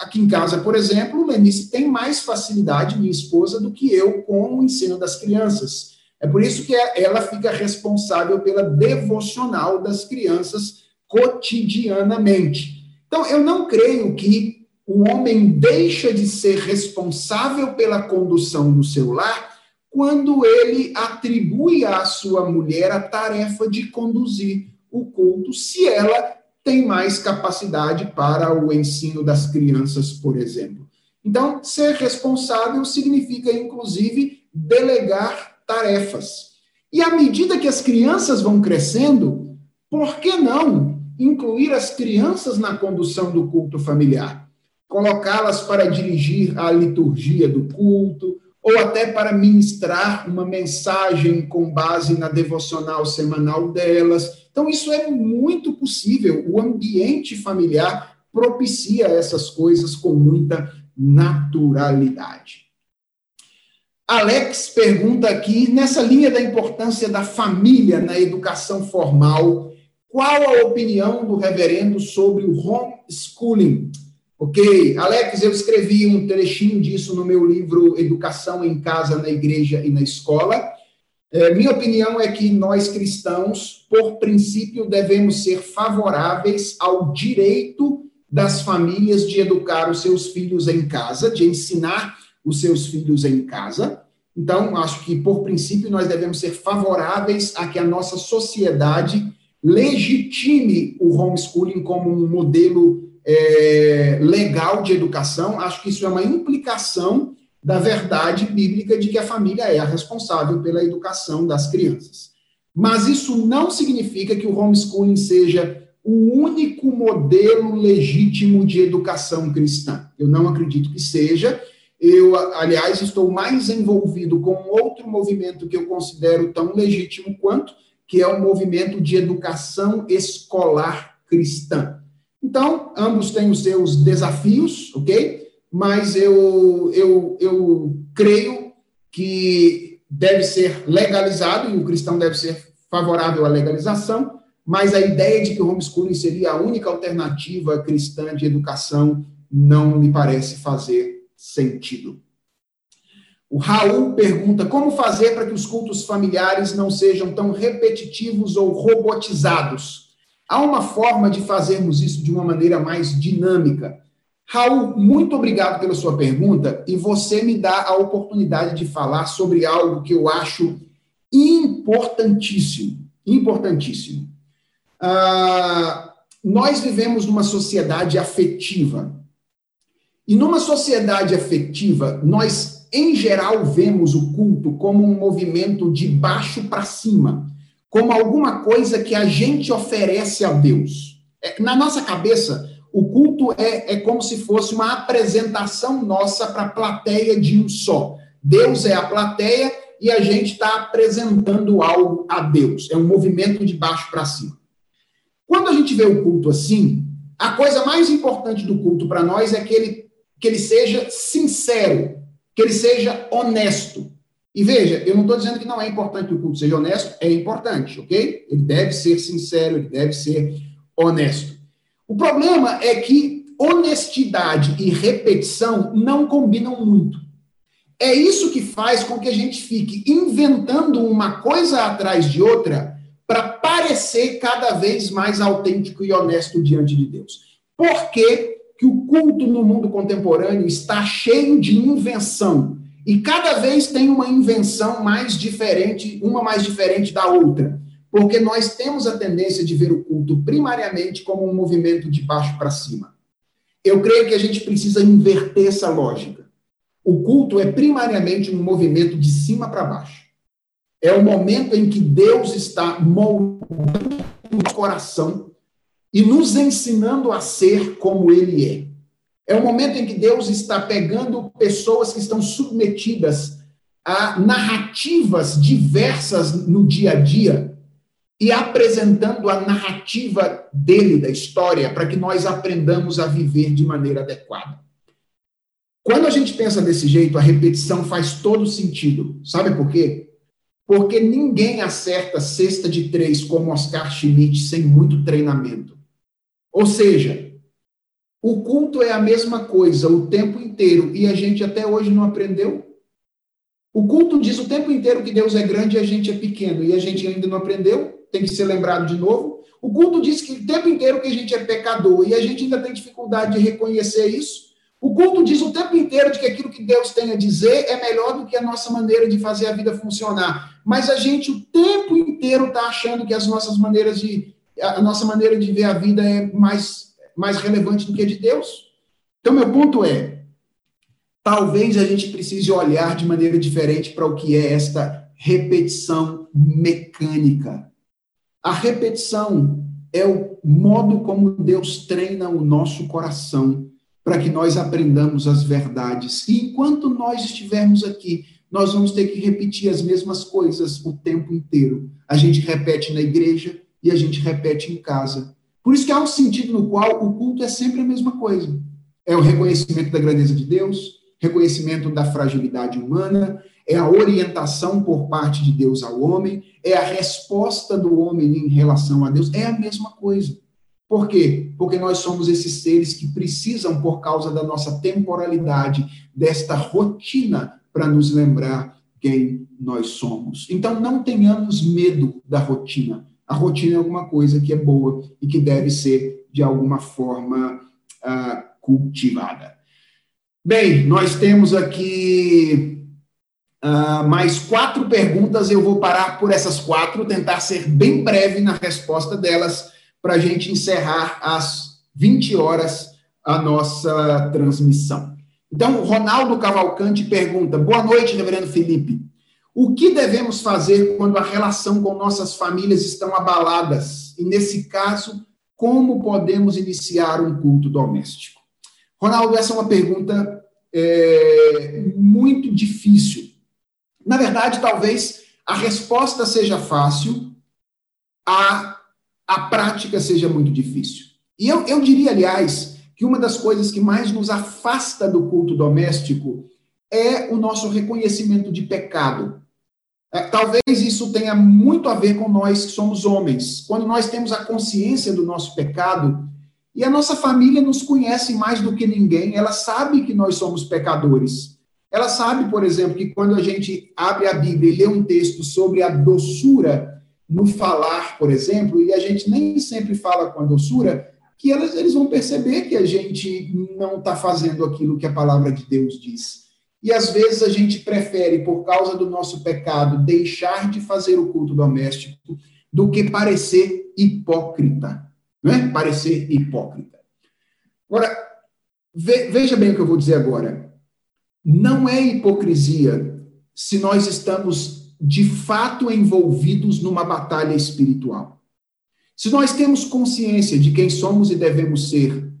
aqui em casa, por exemplo, Lenice tem mais facilidade, minha esposa, do que eu com o ensino das crianças. É por isso que ela fica responsável pela devocional das crianças cotidianamente. Então, eu não creio que o homem deixa de ser responsável pela condução do seu lar quando ele atribui à sua mulher a tarefa de conduzir o culto, se ela tem mais capacidade para o ensino das crianças, por exemplo. Então, ser responsável significa, inclusive, delegar tarefas. E à medida que as crianças vão crescendo, por que não incluir as crianças na condução do culto familiar? colocá-las para dirigir a liturgia do culto, ou até para ministrar uma mensagem com base na devocional semanal delas. Então, isso é muito possível. O ambiente familiar propicia essas coisas com muita naturalidade. Alex pergunta aqui, nessa linha da importância da família na educação formal, qual a opinião do reverendo sobre o homeschooling? Ok, Alex, eu escrevi um trechinho disso no meu livro Educação em Casa, na Igreja e na Escola. É, minha opinião é que nós cristãos, por princípio, devemos ser favoráveis ao direito das famílias de educar os seus filhos em casa, de ensinar os seus filhos em casa. Então, acho que, por princípio, nós devemos ser favoráveis a que a nossa sociedade legitime o homeschooling como um modelo é, legal de educação, acho que isso é uma implicação da verdade bíblica de que a família é a responsável pela educação das crianças. Mas isso não significa que o homeschooling seja o único modelo legítimo de educação cristã. Eu não acredito que seja. Eu, aliás, estou mais envolvido com outro movimento que eu considero tão legítimo quanto, que é o movimento de educação escolar cristã. Então, ambos têm os seus desafios, ok? Mas eu, eu, eu creio que deve ser legalizado, e o cristão deve ser favorável à legalização, mas a ideia de que o homeschooling seria a única alternativa cristã de educação não me parece fazer sentido. O Raul pergunta como fazer para que os cultos familiares não sejam tão repetitivos ou robotizados Há uma forma de fazermos isso de uma maneira mais dinâmica. Raul, muito obrigado pela sua pergunta e você me dá a oportunidade de falar sobre algo que eu acho importantíssimo. Importantíssimo. Ah, nós vivemos numa sociedade afetiva. E numa sociedade afetiva, nós, em geral, vemos o culto como um movimento de baixo para cima como alguma coisa que a gente oferece a Deus. É, na nossa cabeça, o culto é, é como se fosse uma apresentação nossa para a plateia de um só. Deus é a plateia e a gente está apresentando algo a Deus. É um movimento de baixo para cima. Quando a gente vê o culto assim, a coisa mais importante do culto para nós é que ele, que ele seja sincero, que ele seja honesto. E veja, eu não estou dizendo que não é importante que o culto seja honesto, é importante, ok? Ele deve ser sincero, ele deve ser honesto. O problema é que honestidade e repetição não combinam muito. É isso que faz com que a gente fique inventando uma coisa atrás de outra para parecer cada vez mais autêntico e honesto diante de Deus. Por que, que o culto no mundo contemporâneo está cheio de invenção? E cada vez tem uma invenção mais diferente, uma mais diferente da outra. Porque nós temos a tendência de ver o culto primariamente como um movimento de baixo para cima. Eu creio que a gente precisa inverter essa lógica. O culto é primariamente um movimento de cima para baixo. É o momento em que Deus está moldando o coração e nos ensinando a ser como Ele é. É o momento em que Deus está pegando pessoas que estão submetidas a narrativas diversas no dia a dia e apresentando a narrativa dele, da história, para que nós aprendamos a viver de maneira adequada. Quando a gente pensa desse jeito, a repetição faz todo sentido. Sabe por quê? Porque ninguém acerta cesta de três como Oscar Schmidt sem muito treinamento. Ou seja, o culto é a mesma coisa o tempo inteiro e a gente até hoje não aprendeu. O culto diz o tempo inteiro que Deus é grande e a gente é pequeno e a gente ainda não aprendeu, tem que ser lembrado de novo. O culto diz que o tempo inteiro que a gente é pecador e a gente ainda tem dificuldade de reconhecer isso. O culto diz o tempo inteiro de que aquilo que Deus tem a dizer é melhor do que a nossa maneira de fazer a vida funcionar. Mas a gente o tempo inteiro está achando que as nossas maneiras de a nossa maneira de ver a vida é mais mais relevante do que a de Deus. Então meu ponto é, talvez a gente precise olhar de maneira diferente para o que é esta repetição mecânica. A repetição é o modo como Deus treina o nosso coração para que nós aprendamos as verdades. E enquanto nós estivermos aqui, nós vamos ter que repetir as mesmas coisas o tempo inteiro. A gente repete na igreja e a gente repete em casa. Por isso que há um sentido no qual o culto é sempre a mesma coisa. É o reconhecimento da grandeza de Deus, reconhecimento da fragilidade humana, é a orientação por parte de Deus ao homem, é a resposta do homem em relação a Deus, é a mesma coisa. Por quê? Porque nós somos esses seres que precisam, por causa da nossa temporalidade, desta rotina, para nos lembrar quem nós somos. Então, não tenhamos medo da rotina. A rotina é alguma coisa que é boa e que deve ser, de alguma forma, uh, cultivada. Bem, nós temos aqui uh, mais quatro perguntas. Eu vou parar por essas quatro, tentar ser bem breve na resposta delas para a gente encerrar às 20 horas a nossa transmissão. Então, Ronaldo Cavalcante pergunta: Boa noite, Reverendo Felipe. O que devemos fazer quando a relação com nossas famílias estão abaladas? E, nesse caso, como podemos iniciar um culto doméstico? Ronaldo, essa é uma pergunta é, muito difícil. Na verdade, talvez a resposta seja fácil, a a prática seja muito difícil. E eu, eu diria, aliás, que uma das coisas que mais nos afasta do culto doméstico é o nosso reconhecimento de pecado. É, talvez isso tenha muito a ver com nós que somos homens. Quando nós temos a consciência do nosso pecado, e a nossa família nos conhece mais do que ninguém, ela sabe que nós somos pecadores. Ela sabe, por exemplo, que quando a gente abre a Bíblia e lê um texto sobre a doçura no falar, por exemplo, e a gente nem sempre fala com a doçura, que elas, eles vão perceber que a gente não está fazendo aquilo que a palavra de Deus diz. E às vezes a gente prefere, por causa do nosso pecado, deixar de fazer o culto doméstico do que parecer hipócrita. Não é? Parecer hipócrita. Agora, veja bem o que eu vou dizer agora. Não é hipocrisia se nós estamos de fato envolvidos numa batalha espiritual. Se nós temos consciência de quem somos e devemos ser,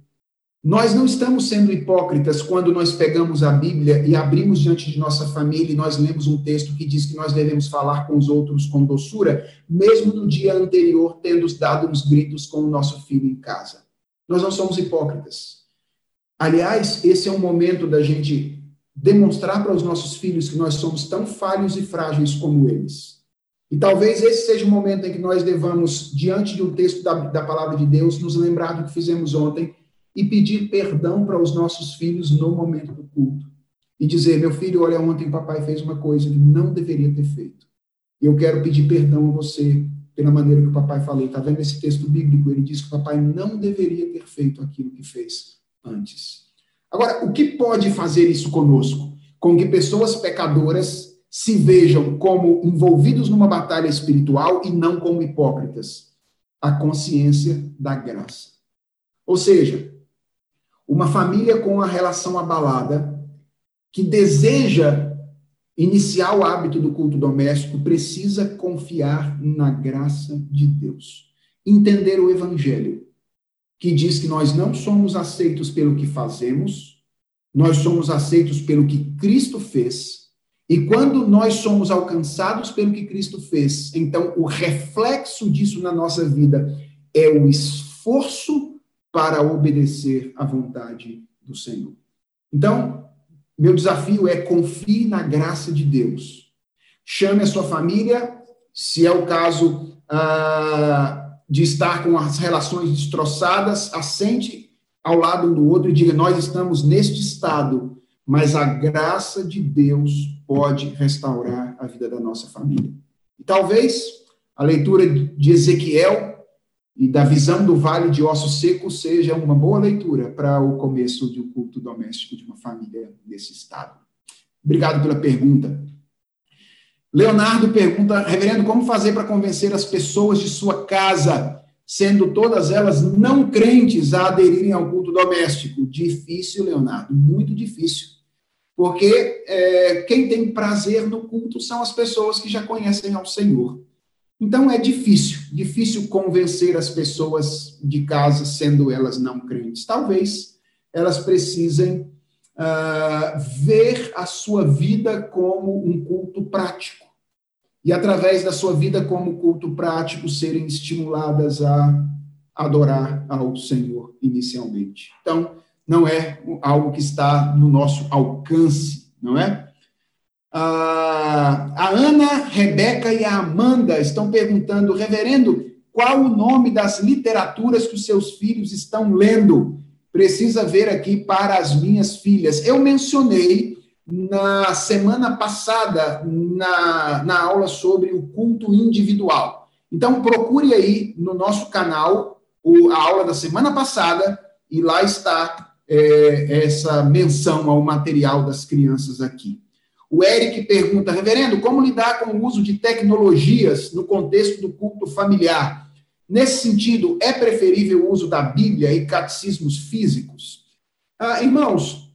nós não estamos sendo hipócritas quando nós pegamos a Bíblia e abrimos diante de nossa família e nós lemos um texto que diz que nós devemos falar com os outros com doçura, mesmo no dia anterior tendo dado uns gritos com o nosso filho em casa. Nós não somos hipócritas. Aliás, esse é um momento da gente demonstrar para os nossos filhos que nós somos tão falhos e frágeis como eles. E talvez esse seja o momento em que nós devamos, diante de um texto da, da palavra de Deus, nos lembrar do que fizemos ontem e pedir perdão para os nossos filhos no momento do culto. E dizer, meu filho, olha, ontem papai fez uma coisa que não deveria ter feito. Eu quero pedir perdão a você pela maneira que o papai falou. Está vendo esse texto bíblico? Ele diz que o papai não deveria ter feito aquilo que fez antes. Agora, o que pode fazer isso conosco? Com que pessoas pecadoras se vejam como envolvidos numa batalha espiritual e não como hipócritas. A consciência da graça. Ou seja, uma família com a relação abalada, que deseja iniciar o hábito do culto doméstico, precisa confiar na graça de Deus. Entender o evangelho, que diz que nós não somos aceitos pelo que fazemos, nós somos aceitos pelo que Cristo fez. E quando nós somos alcançados pelo que Cristo fez, então o reflexo disso na nossa vida é o esforço para obedecer à vontade do Senhor. Então, meu desafio é confie na graça de Deus. Chame a sua família, se é o caso ah, de estar com as relações destroçadas, assente ao lado um do outro e diga: Nós estamos neste estado, mas a graça de Deus pode restaurar a vida da nossa família. E talvez a leitura de Ezequiel e da visão do vale de ossos secos seja uma boa leitura para o começo de um culto doméstico de uma família nesse estado. Obrigado pela pergunta. Leonardo pergunta, reverendo, como fazer para convencer as pessoas de sua casa, sendo todas elas não crentes, a aderirem ao culto doméstico? Difícil, Leonardo, muito difícil. Porque é, quem tem prazer no culto são as pessoas que já conhecem ao Senhor. Então é difícil, difícil convencer as pessoas de casa, sendo elas não crentes. Talvez elas precisem uh, ver a sua vida como um culto prático. E através da sua vida como culto prático, serem estimuladas a adorar ao Senhor inicialmente. Então, não é algo que está no nosso alcance, não é? A Ana, Rebeca e a Amanda estão perguntando, reverendo, qual o nome das literaturas que os seus filhos estão lendo? Precisa ver aqui para as minhas filhas. Eu mencionei na semana passada, na, na aula sobre o culto individual. Então, procure aí no nosso canal o, a aula da semana passada, e lá está é, essa menção ao material das crianças aqui. O Eric pergunta, reverendo, como lidar com o uso de tecnologias no contexto do culto familiar? Nesse sentido, é preferível o uso da Bíblia e catecismos físicos? Ah, irmãos,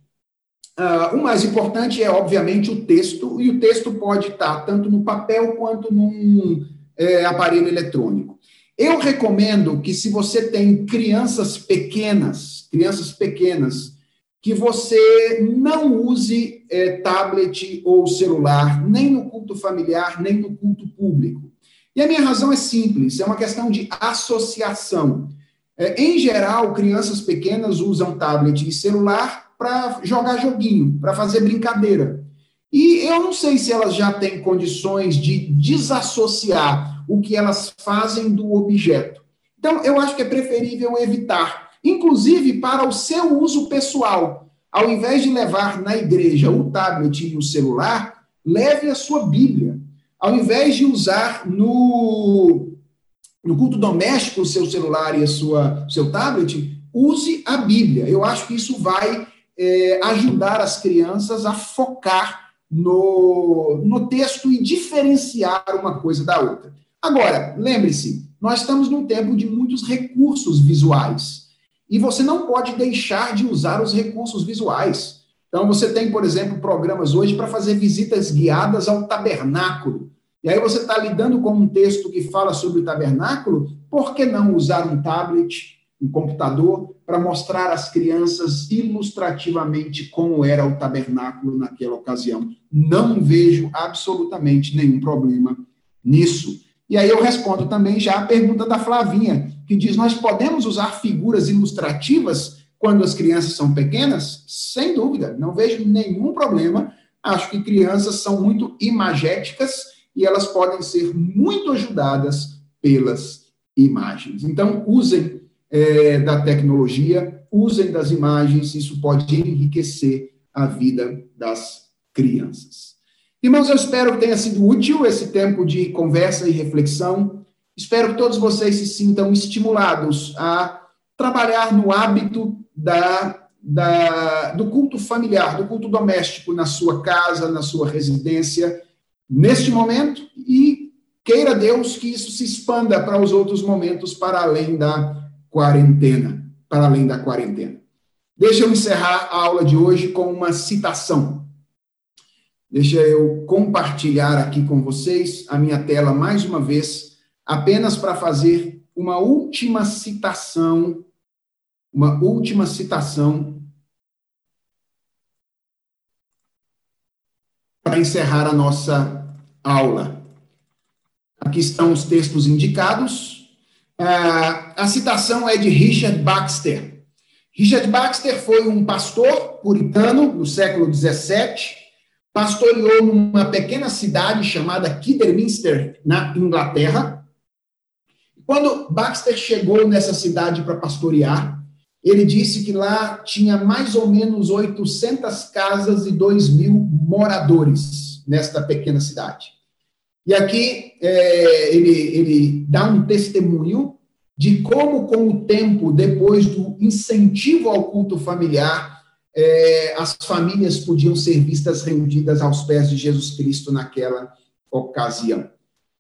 ah, o mais importante é, obviamente, o texto, e o texto pode estar tanto no papel quanto num é, aparelho eletrônico. Eu recomendo que, se você tem crianças pequenas, crianças pequenas, que você não use é, tablet ou celular, nem no culto familiar, nem no culto público. E a minha razão é simples: é uma questão de associação. É, em geral, crianças pequenas usam tablet e celular para jogar joguinho, para fazer brincadeira. E eu não sei se elas já têm condições de desassociar o que elas fazem do objeto. Então, eu acho que é preferível evitar inclusive para o seu uso pessoal. Ao invés de levar na igreja o tablet e o celular, leve a sua Bíblia. Ao invés de usar no, no culto doméstico o seu celular e a sua seu tablet, use a Bíblia. Eu acho que isso vai é, ajudar as crianças a focar no, no texto e diferenciar uma coisa da outra. Agora, lembre-se, nós estamos num tempo de muitos recursos visuais. E você não pode deixar de usar os recursos visuais. Então, você tem, por exemplo, programas hoje para fazer visitas guiadas ao tabernáculo. E aí você está lidando com um texto que fala sobre o tabernáculo, por que não usar um tablet, um computador, para mostrar às crianças ilustrativamente como era o tabernáculo naquela ocasião? Não vejo absolutamente nenhum problema nisso. E aí eu respondo também já a pergunta da Flavinha, que diz: nós podemos usar figuras ilustrativas quando as crianças são pequenas? Sem dúvida, não vejo nenhum problema. Acho que crianças são muito imagéticas e elas podem ser muito ajudadas pelas imagens. Então, usem é, da tecnologia, usem das imagens, isso pode enriquecer a vida das crianças. Irmãos, eu espero que tenha sido útil esse tempo de conversa e reflexão. Espero que todos vocês se sintam estimulados a trabalhar no hábito da, da, do culto familiar, do culto doméstico na sua casa, na sua residência, neste momento, e queira Deus que isso se expanda para os outros momentos para além da quarentena, para além da quarentena. Deixa eu encerrar a aula de hoje com uma citação. Deixa eu compartilhar aqui com vocês a minha tela mais uma vez, apenas para fazer uma última citação, uma última citação para encerrar a nossa aula. Aqui estão os textos indicados. Ah, a citação é de Richard Baxter. Richard Baxter foi um pastor puritano no século XVII, pastoreou numa pequena cidade chamada Kidderminster, na Inglaterra. Quando Baxter chegou nessa cidade para pastorear, ele disse que lá tinha mais ou menos 800 casas e 2 mil moradores nesta pequena cidade. E aqui é, ele, ele dá um testemunho de como, com o tempo, depois do incentivo ao culto familiar, é, as famílias podiam ser vistas rendidas aos pés de Jesus Cristo naquela ocasião.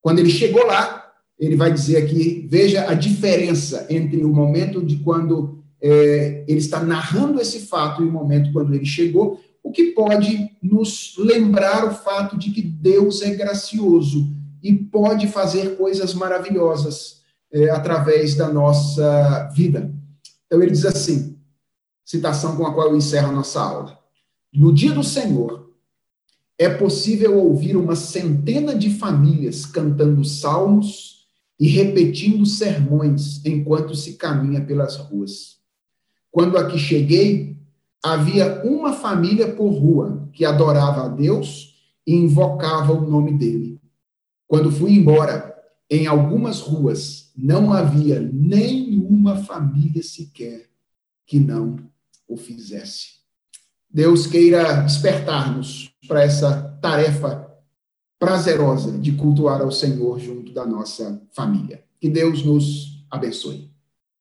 Quando ele chegou lá, ele vai dizer aqui: veja a diferença entre o momento de quando é, ele está narrando esse fato e o momento quando ele chegou, o que pode nos lembrar o fato de que Deus é gracioso e pode fazer coisas maravilhosas é, através da nossa vida. Então, ele diz assim, citação com a qual eu encerro a nossa aula. No dia do Senhor, é possível ouvir uma centena de famílias cantando salmos e repetindo sermões enquanto se caminha pelas ruas. Quando aqui cheguei, havia uma família por rua que adorava a Deus e invocava o nome dele. Quando fui embora, em algumas ruas não havia nenhuma família sequer que não o fizesse. Deus queira despertar-nos para essa tarefa prazerosa de cultuar ao Senhor junto da nossa família. Que Deus nos abençoe.